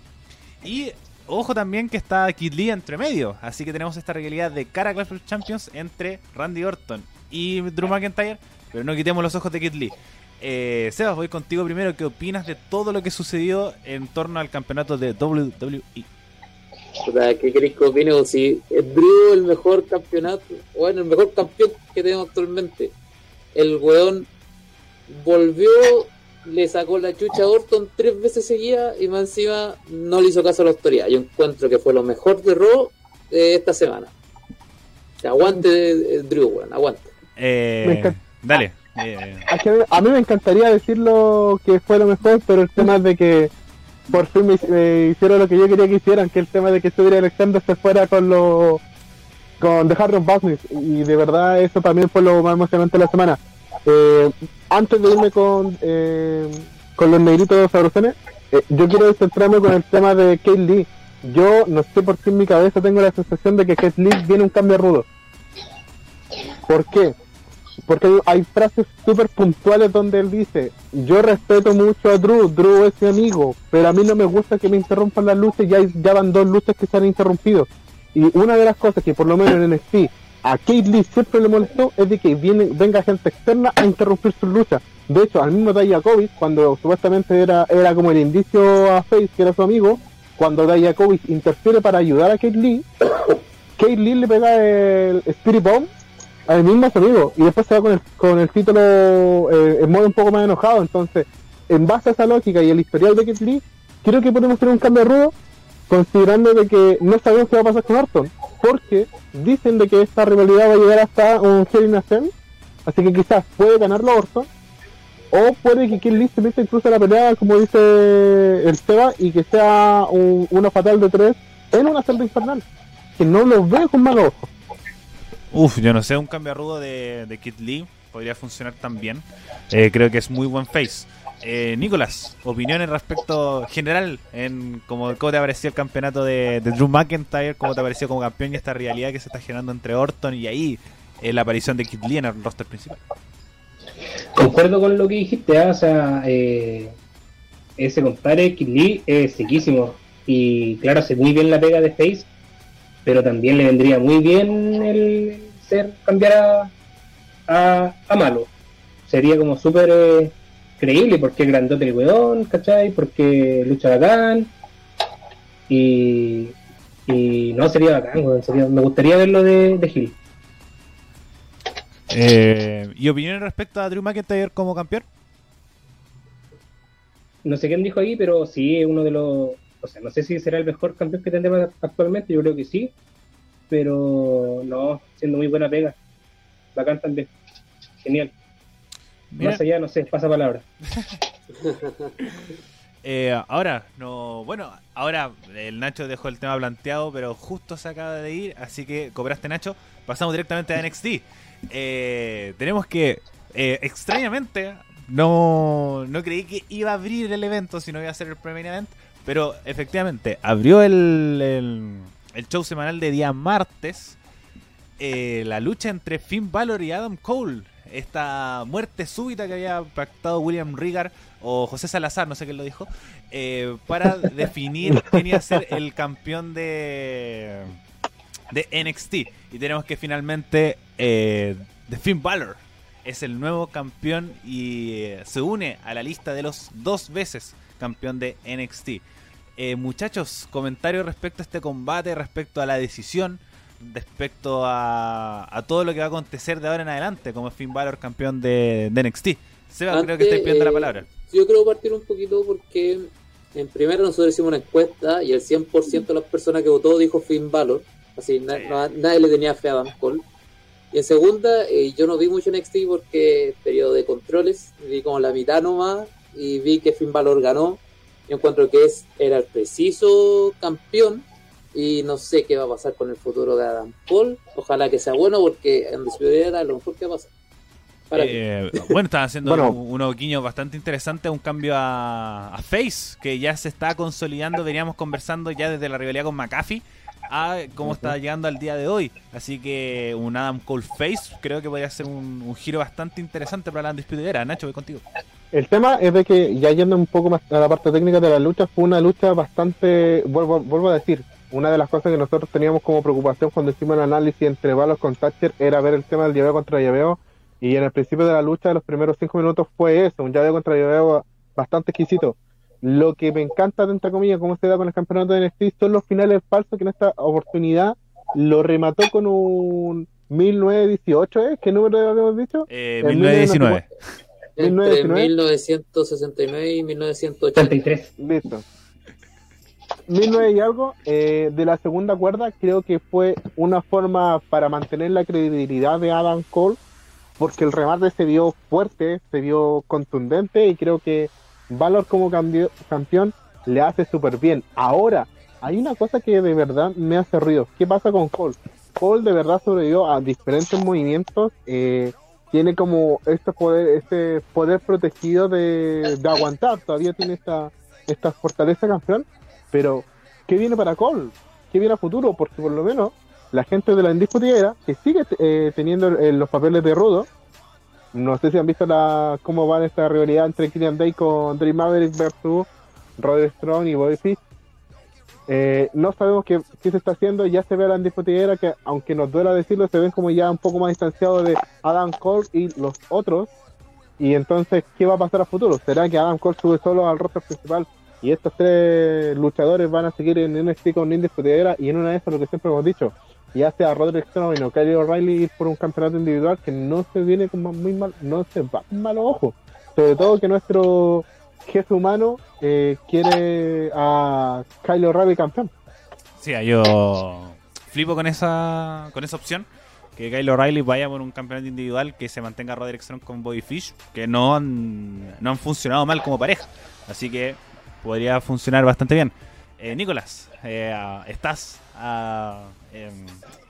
Speaker 1: Y Ojo también que está Kid Lee entre medio, así que tenemos esta realidad de cara a Clash of Champions entre Randy Orton y Drew McIntyre, pero no quitemos los ojos de Kid Lee. Eh, Sebas, voy contigo primero. ¿Qué opinas de todo lo que sucedió en torno al campeonato de WWE?
Speaker 2: ¿Qué queréis que opine? Si es Drew el mejor campeonato, bueno, el mejor campeón que tenemos actualmente. El weón volvió le sacó la chucha a Orton tres veces seguida y más encima no le hizo caso a la autoridad. Yo encuentro que fue lo mejor de Raw de esta semana. aguante Drew, weón, aguante.
Speaker 1: Eh, dale. Eh.
Speaker 3: A mí me encantaría decirlo que fue lo mejor, pero el tema es de que por fin me, hicieron lo que yo quería que hicieran, que el tema de que estuviera Alexander se fuera con los con The Hard Business y de verdad eso también fue lo más emocionante de la semana eh, antes de irme con, eh, con los negritos sabrosones, eh, yo quiero centrarme con el tema de Kate Lee. Yo no sé por qué en mi cabeza tengo la sensación de que Kate Lee viene un cambio rudo. ¿Por qué? Porque hay frases súper puntuales donde él dice, yo respeto mucho a Drew, Drew es mi amigo, pero a mí no me gusta que me interrumpan las luces, ya, ya van dos luces que se han interrumpido. Y una de las cosas que por lo menos en NXT a Lee siempre le molestó es de que viene, venga gente externa a interrumpir su lucha. De hecho, al mismo Dijakovic, cuando supuestamente era, era como el indicio a Face, que era su amigo, cuando Dijakovic interfiere para ayudar a Kate Lee, Kate Lee le pega el Spirit Bomb al mismo amigo y después se va con el, con el título eh, en modo un poco más enojado. Entonces, en base a esa lógica y el historial de Kate Lee, creo que podemos tener un cambio rudo, considerando de que no sabemos qué va a pasar con Orton, porque dicen de que esta rivalidad va a llegar hasta un Hell in a Cell, así que quizás puede ganarlo Orton, o puede que Kill Lee se meta incluso a la pelea, como dice el Seba, y que sea un- una fatal de tres en una celda infernal, que no lo veo con malos ojos.
Speaker 1: Uf, yo no sé, un cambio rudo de, de Kid Lee podría funcionar también. Eh, creo que es muy buen face. Eh, Nicolás, opiniones respecto general en cómo, cómo te pareció el campeonato de, Drew McIntyre, cómo te pareció como campeón y esta rivalidad que se está generando entre Orton y ahí eh, la aparición de Kid Lee en el roster principal.
Speaker 4: Concuerdo con lo que dijiste, ah, o sea, eh, ese compadre Kid Lee es sequísimo y claro, hace muy bien la pega de Face, pero también le vendría muy bien el ser cambiar a, a, a malo. Sería como súper eh, creíble porque es grandote el weón, ¿cachai? Porque lucha bacán y, y no sería bacán, weón, sería- me gustaría verlo de, de Hill.
Speaker 1: Eh, ¿Y opiniones respecto a Drew McIntyre como campeón?
Speaker 4: no sé quién dijo ahí, pero sí es uno de los. O sea, no sé si será el mejor campeón que tendremos actualmente, yo creo que sí. Pero no, siendo muy buena pega. Bacán también. Genial.
Speaker 1: Mira,
Speaker 4: Más allá, no sé, pasa palabra.
Speaker 1: eh, ahora, no, bueno, ahora el Nacho dejó el tema planteado, pero justo se acaba de ir, así que cobraste Nacho. Pasamos directamente a NXT. Eh, tenemos que, eh, extrañamente, no, no creí que iba a abrir el evento, sino iba a ser el Premier Event, pero efectivamente abrió el, el, el show semanal de día martes. eh, la lucha entre Finn Balor y Adam Cole. Esta muerte súbita que había pactado William Regar o José Salazar, no sé quién lo dijo, eh, para definir quién iba a ser el campeón de, de NXT. Y tenemos que finalmente eh, de Finn Balor es el nuevo campeón y eh, se une a la lista de los dos veces campeón de NXT. Eh, muchachos, comentarios respecto a este combate, respecto a la decisión, respecto a, a todo lo que va a acontecer de ahora en adelante como Finn Balor campeón de, de NXT. Seba, creo que
Speaker 2: Antes,
Speaker 1: estáis pidiendo la
Speaker 2: eh,
Speaker 1: palabra.
Speaker 2: Yo quiero partir un poquito porque en primero nosotros hicimos una encuesta y el 100% de las personas que votó dijo Finn Balor. Así, na- na- nadie le tenía fe a Adam Cole. Y en segunda, eh, yo no vi mucho NXT porque periodo de controles, vi como la mitad nomás y vi que Finn Balor ganó. Yo encuentro que es, era el preciso campeón y no sé qué va a pasar con el futuro de Adam Cole. Ojalá que sea bueno porque en Despedida era lo mejor que va a pasar.
Speaker 1: Eh, bueno, están haciendo
Speaker 3: Bueno.
Speaker 1: un- unos guiños bastante interesantes, un cambio a, a Face, que ya se está consolidando, veníamos conversando ya desde la rivalidad con McAfee a cómo está llegando al día de hoy. Así que un Adam Cole Face creo que podría ser un, un giro bastante interesante para la disputadera. Nacho, voy contigo.
Speaker 3: El tema es de que, ya yendo un poco más a la parte técnica de la lucha, fue una lucha bastante, vuelvo, vuelvo a decir, una de las cosas que nosotros teníamos como preocupación cuando hicimos el análisis entre Balos con Thatcher era ver el tema del llaveo contra llaveo, y en el principio de la lucha, de los primeros cinco minutos fue eso, un llaveo contra llaveo bastante exquisito. Lo que me encanta, entre comillas, cómo se da con el campeonato de NXT son los finales falsos que en esta oportunidad lo remató con un 1918, ¿eh? ¿Qué número habíamos dicho?
Speaker 1: Eh,
Speaker 3: El
Speaker 1: 1919.
Speaker 2: Entre
Speaker 3: 1919.
Speaker 2: 1969 y 1980.
Speaker 4: 33.
Speaker 3: Listo. 1009 y algo eh, de la segunda cuerda creo que fue una forma para mantener la credibilidad de Adam Cole porque el remate se vio fuerte, se vio contundente y creo que Valor como cambio- campeón le hace súper bien. Ahora, hay una cosa que de verdad me hace ruido. ¿Qué pasa con Cole? Cole de verdad sobrevivió a diferentes movimientos. eh, tiene como este poder, este poder protegido de, de aguantar. Todavía tiene esta, esta fortaleza campeón. Pero, ¿qué viene para Cole? ¿Qué viene a futuro? Porque por lo menos la gente de la indiscutida que sigue eh, teniendo eh, los papeles de rudo. No sé si han visto la, cómo va esta rivalidad entre Killian Day con Dream Maverick versus Roderick Strong y Bobby Fish. Eh, no sabemos qué, qué se está haciendo. Ya se ve a la indiscutidera que, aunque nos duela decirlo, se ven como ya un poco más distanciados de Adam Cole y los otros. Y entonces, ¿qué va a pasar a futuro? ¿Será que Adam Cole sube solo al roster principal y estos tres luchadores van a seguir en NXT con indiscutidera? Y en una de esas, lo que siempre hemos dicho, ya sea Roderick Strong o Kyle O'Reilly ir por un campeonato individual que no se viene con muy mal, no se va con malos ojos. Sobre todo que nuestro Jesús Humano eh, quiere a Kylo O'Reilly campeón.
Speaker 1: Sí, yo flipo con esa con esa opción. Que Kyle O'Reilly vaya por un campeonato individual, que se mantenga Roderick Strong con Bobby Fish, que no han, no han funcionado mal como pareja. Así que podría funcionar bastante bien. Eh, Nicolás, eh, ¿estás em,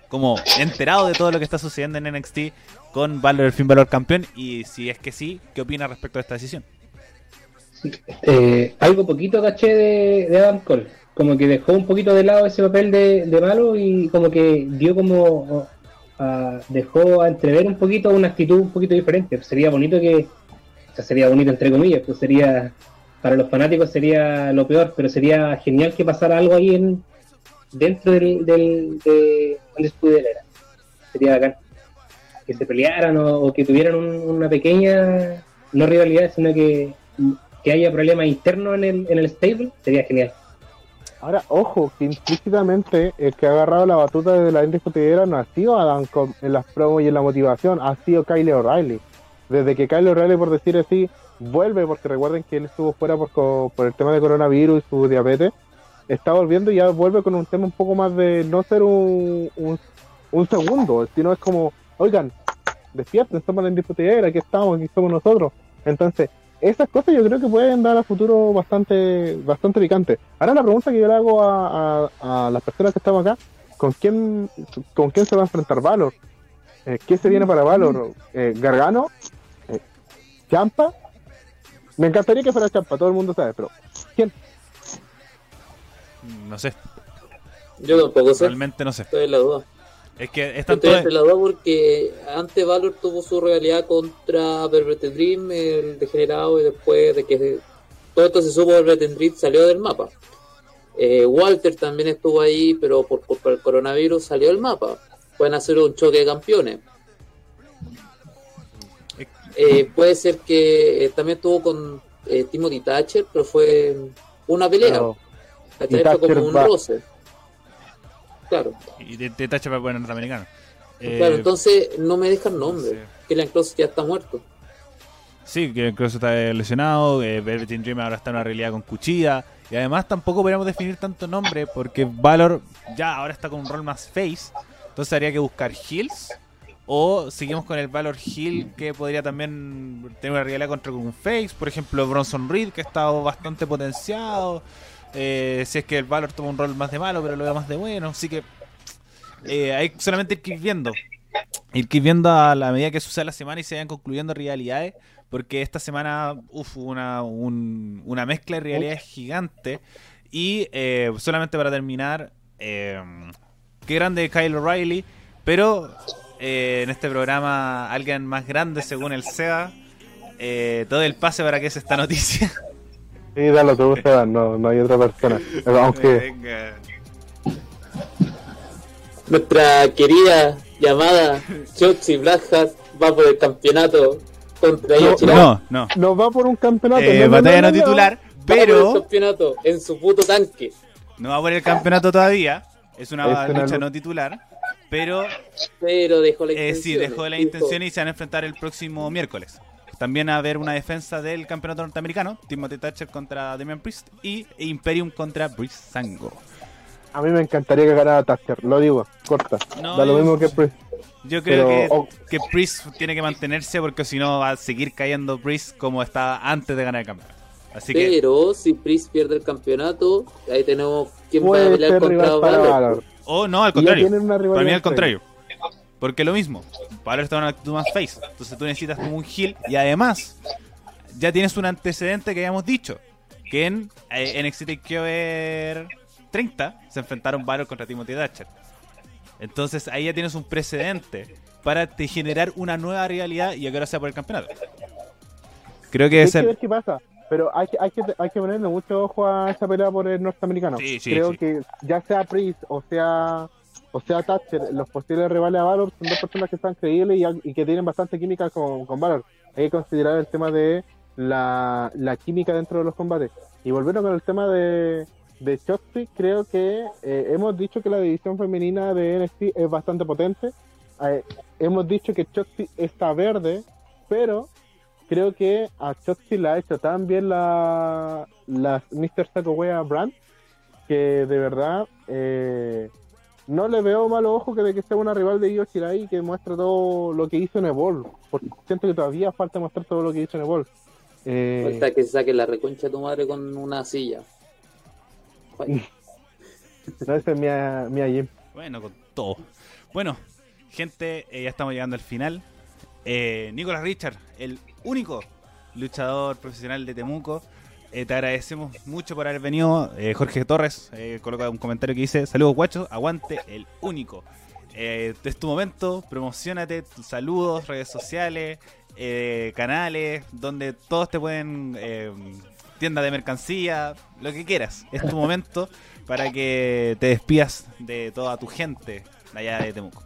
Speaker 1: como enterado de todo lo que está sucediendo en NXT con Valor el fin Valor campeón? Y si es que sí, ¿qué opinas respecto a esta decisión?
Speaker 4: Eh, algo poquito caché de, de Adam Cole como que dejó un poquito de lado ese papel de, malo y como que dio como dejó a entrever un poquito una actitud un poquito diferente. Sería bonito que, o sea, sería bonito entre comillas, pues sería, para los fanáticos sería lo peor, pero sería genial que pasara algo ahí en dentro del, del de. Sería bacán. Que se pelearan o, que tuvieran una pequeña, no rivalidad, sino que, que haya problemas internos en el, en el stable, sería genial.
Speaker 3: Ahora, ojo, que implícitamente el que ha agarrado la batuta desde la indiscutidera no ha sido Adam en las promos y en la motivación, ha sido Kyle O'Reilly. Desde que Kyle O'Reilly, por decir así, vuelve, porque recuerden que él estuvo fuera por, por el tema de coronavirus y su diabetes, está volviendo y ya vuelve con un tema un poco más de no ser un, un, segundo, sino es como, oigan, despierten, somos la indiscutidera, aquí estamos, aquí somos nosotros. Entonces, esas cosas yo creo que pueden dar a futuro bastante bastante picante. Ahora la pregunta que yo le hago a, a, las personas que estamos acá, ¿con quién con quién se va a enfrentar Valor? Eh, ¿Qué se viene para Valor? Eh, ¿Gargano? Eh, ¿Champa? Me encantaría que fuera Champa, todo el mundo sabe, pero ¿quién?
Speaker 1: No sé.
Speaker 2: Yo tampoco sé.
Speaker 1: Realmente no sé.
Speaker 2: Estoy en la duda.
Speaker 1: Es que están
Speaker 2: todos... la duda porque antes Valor tuvo su realidad contra Velvet Dream, el degenerado, y después de que todo esto se supo, Velvet Dream salió del mapa. Eh, Walter también estuvo ahí, pero por, el coronavirus salió del mapa. Pueden hacer un choque de campeones. Eh, puede ser que eh, también estuvo con Timothy Thatcher, pero fue una pelea. Fue como un roce. Claro.
Speaker 1: Y de, de tacha para norteamericano.
Speaker 2: claro, eh, entonces no me dejan nombre. Que Killian Cross ya está muerto.
Speaker 1: Sí, que Cross está lesionado. Eh, Velvet Dream ahora está en una realidad con cuchilla. Y además tampoco podríamos definir tanto nombre porque Valor ya ahora está con un rol más face. Entonces habría que buscar heals. O seguimos con el Valor Hill que podría también tener una realidad contra un face. Por ejemplo, Bronson Reed que ha estado bastante potenciado. Eh, si es que el Valor toma un rol más de malo, pero lo veo más de bueno. Así que eh, hay solamente ir viendo. Ir viendo a la medida que sucede la semana y se vayan concluyendo realidades. Porque esta semana uf, una, una mezcla de realidades gigante. Y eh, solamente para terminar, qué grande Kyle O'Reilly. Pero en este programa, alguien más grande según el SEA. todo el pase para que es esta noticia.
Speaker 3: Sí, dale, tú, Esteban, no, no hay otra persona. Aunque.
Speaker 2: Nuestra querida llamada Choxy Blackhat va por el campeonato contra
Speaker 1: no, no, no.
Speaker 3: No va por un campeonato.
Speaker 1: Eh, batalla no, titular, pero.
Speaker 2: Va por el campeonato en su puto tanque.
Speaker 1: No va por el campeonato todavía. Es una lucha no titular. Pero.
Speaker 2: Pero dejó la intención.
Speaker 1: Eh, sí, dejó la intención y se van a enfrentar el próximo miércoles. También a haber una defensa del campeonato norteamericano, Timothy Thatcher contra Damian Priest y Imperium contra Brice Sango.
Speaker 3: A mí me encantaría que ganara Thatcher, lo digo, corta. da lo mismo que Priest.
Speaker 1: Yo creo que, Priest tiene que mantenerse porque si no va a seguir cayendo Priest como estaba antes de ganar el campeonato. Así
Speaker 2: Pero si Priest pierde el campeonato, ahí tenemos quien va a pelear contra Valor.
Speaker 1: O no, al contrario. Para mí al contrario. Porque lo mismo, para está en una actitud más face. Entonces tú necesitas como un heal. Y además, ya tienes un antecedente que habíamos dicho. Que en, eh, NXT Takeover 30 se enfrentaron Valor contra Timothy Thatcher. Entonces ahí ya tienes un precedente para te generar una nueva realidad y que ahora sea por el campeonato. Creo que es
Speaker 3: ver qué pasa. Pero hay que, hay, que, hay que ponerle mucho ojo a esa pelea por el norteamericano. Creo que ya sea Priest o sea o sea, Thatcher, los posibles rivales a Valor son dos personas que están creíbles y, que tienen bastante química con, con, Valor. Hay que considerar el tema de la, química dentro de los combates. Y volviendo con el tema de, de creo que eh, hemos dicho que la división femenina de NXT es bastante potente. Eh, hemos dicho que Shotzi está verde, pero creo que a Chotzi la ha hecho tan bien la, la Mr. Saco Wea Brand que de verdad eh, no le veo malo ojo que de que sea una rival de Io Shirai y que muestre todo lo que hizo en Evolve. Porque siento que todavía falta mostrar todo lo que hizo en Evolve. Eh,
Speaker 2: Falta que saque la reconcha de tu madre con una silla.
Speaker 3: No, ese es mi, mi Jim.
Speaker 1: Bueno, con todo. Bueno, gente, eh, ya estamos llegando al final. Eh, Nicolás Richard, el único luchador profesional de Temuco. Eh, te agradecemos mucho por haber venido. Eh, Jorge Torres eh, coloca un comentario que dice: Saludos, guachos, aguante el único. Es tu momento, promocionate, saludos, redes sociales, canales, donde todos te pueden. Tienda de mercancía, lo que quieras. Es tu momento para que te despidas de toda tu gente de allá de Temuco.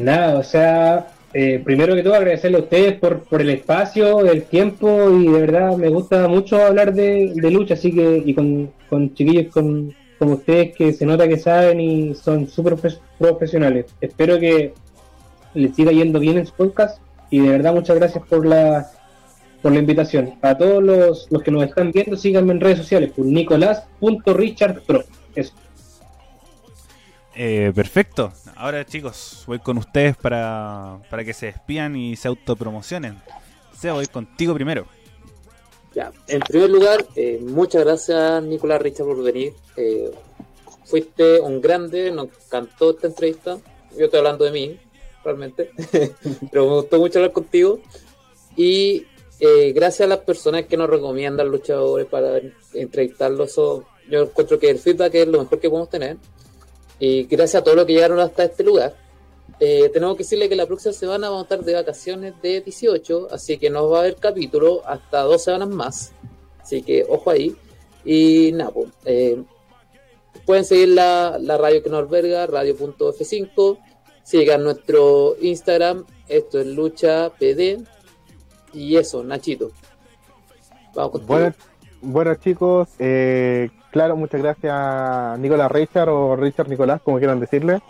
Speaker 4: Nada, o sea, eh, primero que todo agradecerle a ustedes por, por el espacio, el tiempo y de verdad me gusta mucho hablar de, de lucha, así que y con, chiquillos con, como ustedes que se nota que saben y son súper profe- profesionales. Espero que les siga yendo bien en su podcast y de verdad muchas gracias por la por la invitación. A todos los, los que nos están viendo, síganme en redes sociales por nicolás.richardpro. Eso.
Speaker 1: Eh, perfecto. Ahora chicos, voy con ustedes para, para que se despidan y se autopromocionen. Seba, voy contigo primero.
Speaker 2: Ya, en primer lugar, eh, muchas gracias Nicolás Richard por venir. Eh, fuiste un grande, nos encantó esta entrevista. Yo estoy hablando de mí, realmente, pero me gustó mucho hablar contigo. Y eh, gracias a las personas que nos recomiendan luchadores para entrevistarlos, yo encuentro que el feedback es lo mejor que podemos tener. Y gracias a todos los que llegaron hasta este lugar. Eh, tenemos que decirle que la próxima semana vamos a estar de vacaciones de 18, así que no va a haber capítulo hasta dos semanas más. Así que ojo ahí. Y nada, pues, eh, pueden seguir la, la radio que nos alberga, radio.f5. Sigan nuestro Instagram, esto es Lucha PD. Y eso, Nachito. Vamos.
Speaker 3: Bueno, bueno chicos, eh, claro, muchas gracias Nicolás Richard o Richard Nicolás, como quieran decirle.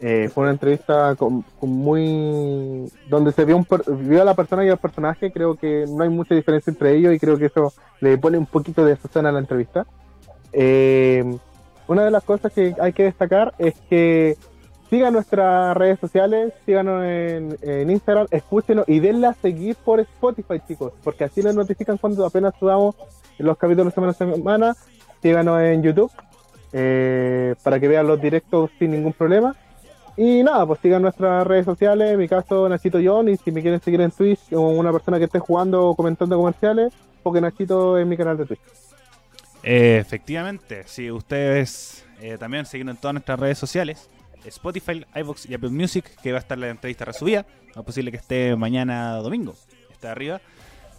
Speaker 3: Eh, fue una entrevista con, muy donde se vio, un, vio a la persona y al personaje. Creo que no hay mucha diferencia entre ellos y creo que eso le pone un poquito de sazón a la entrevista. Eh, una de las cosas que hay que destacar es que sigan nuestras redes sociales, síganos en, en Instagram, escúchenos y denle a seguir por Spotify, chicos, porque así les notifican cuando apenas subamos los capítulos semana a semana. Síganos en YouTube eh, para que vean los directos sin ningún problema. Y nada, pues sigan nuestras redes sociales, en mi caso Nachito John, y si me quieren seguir en Twitch o una persona que esté jugando o comentando comerciales, porque Nachito es mi canal de Twitch.
Speaker 1: Eh, efectivamente, si ustedes eh, también siguen en todas nuestras redes sociales, Spotify, iVoox y Apple Music, que va a estar la entrevista resubida. Es posible que esté mañana domingo, esté arriba.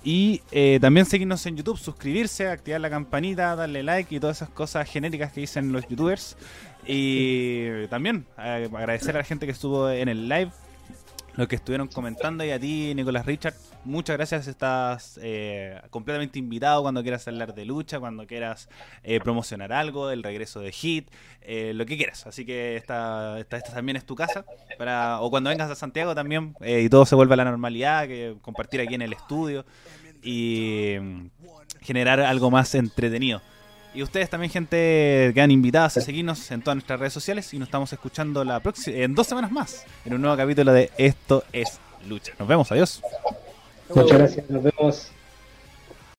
Speaker 1: Y eh, también seguirnos en YouTube, suscribirse, activar la campanita, darle like y todas esas cosas genéricas que dicen los youtubers. Y también eh, agradecer a la gente que estuvo en el live, los que estuvieron comentando y a ti, Nicolás Richard. Muchas gracias, estás eh, completamente invitado cuando quieras hablar de lucha, cuando quieras eh, promocionar algo, el regreso de Hit, eh, lo que quieras. Así que esta, esta, esta también es tu casa. Para, o cuando vengas a Santiago también eh, y todo se vuelva a la normalidad, que compartir aquí en el estudio y mm, generar algo más entretenido. Y ustedes también, gente, quedan invitadas a seguirnos en todas nuestras redes sociales y nos estamos escuchando la próxima, en dos semanas más, en un nuevo capítulo de Esto es Lucha. Nos vemos, adiós.
Speaker 4: Muchas gracias, nos vemos.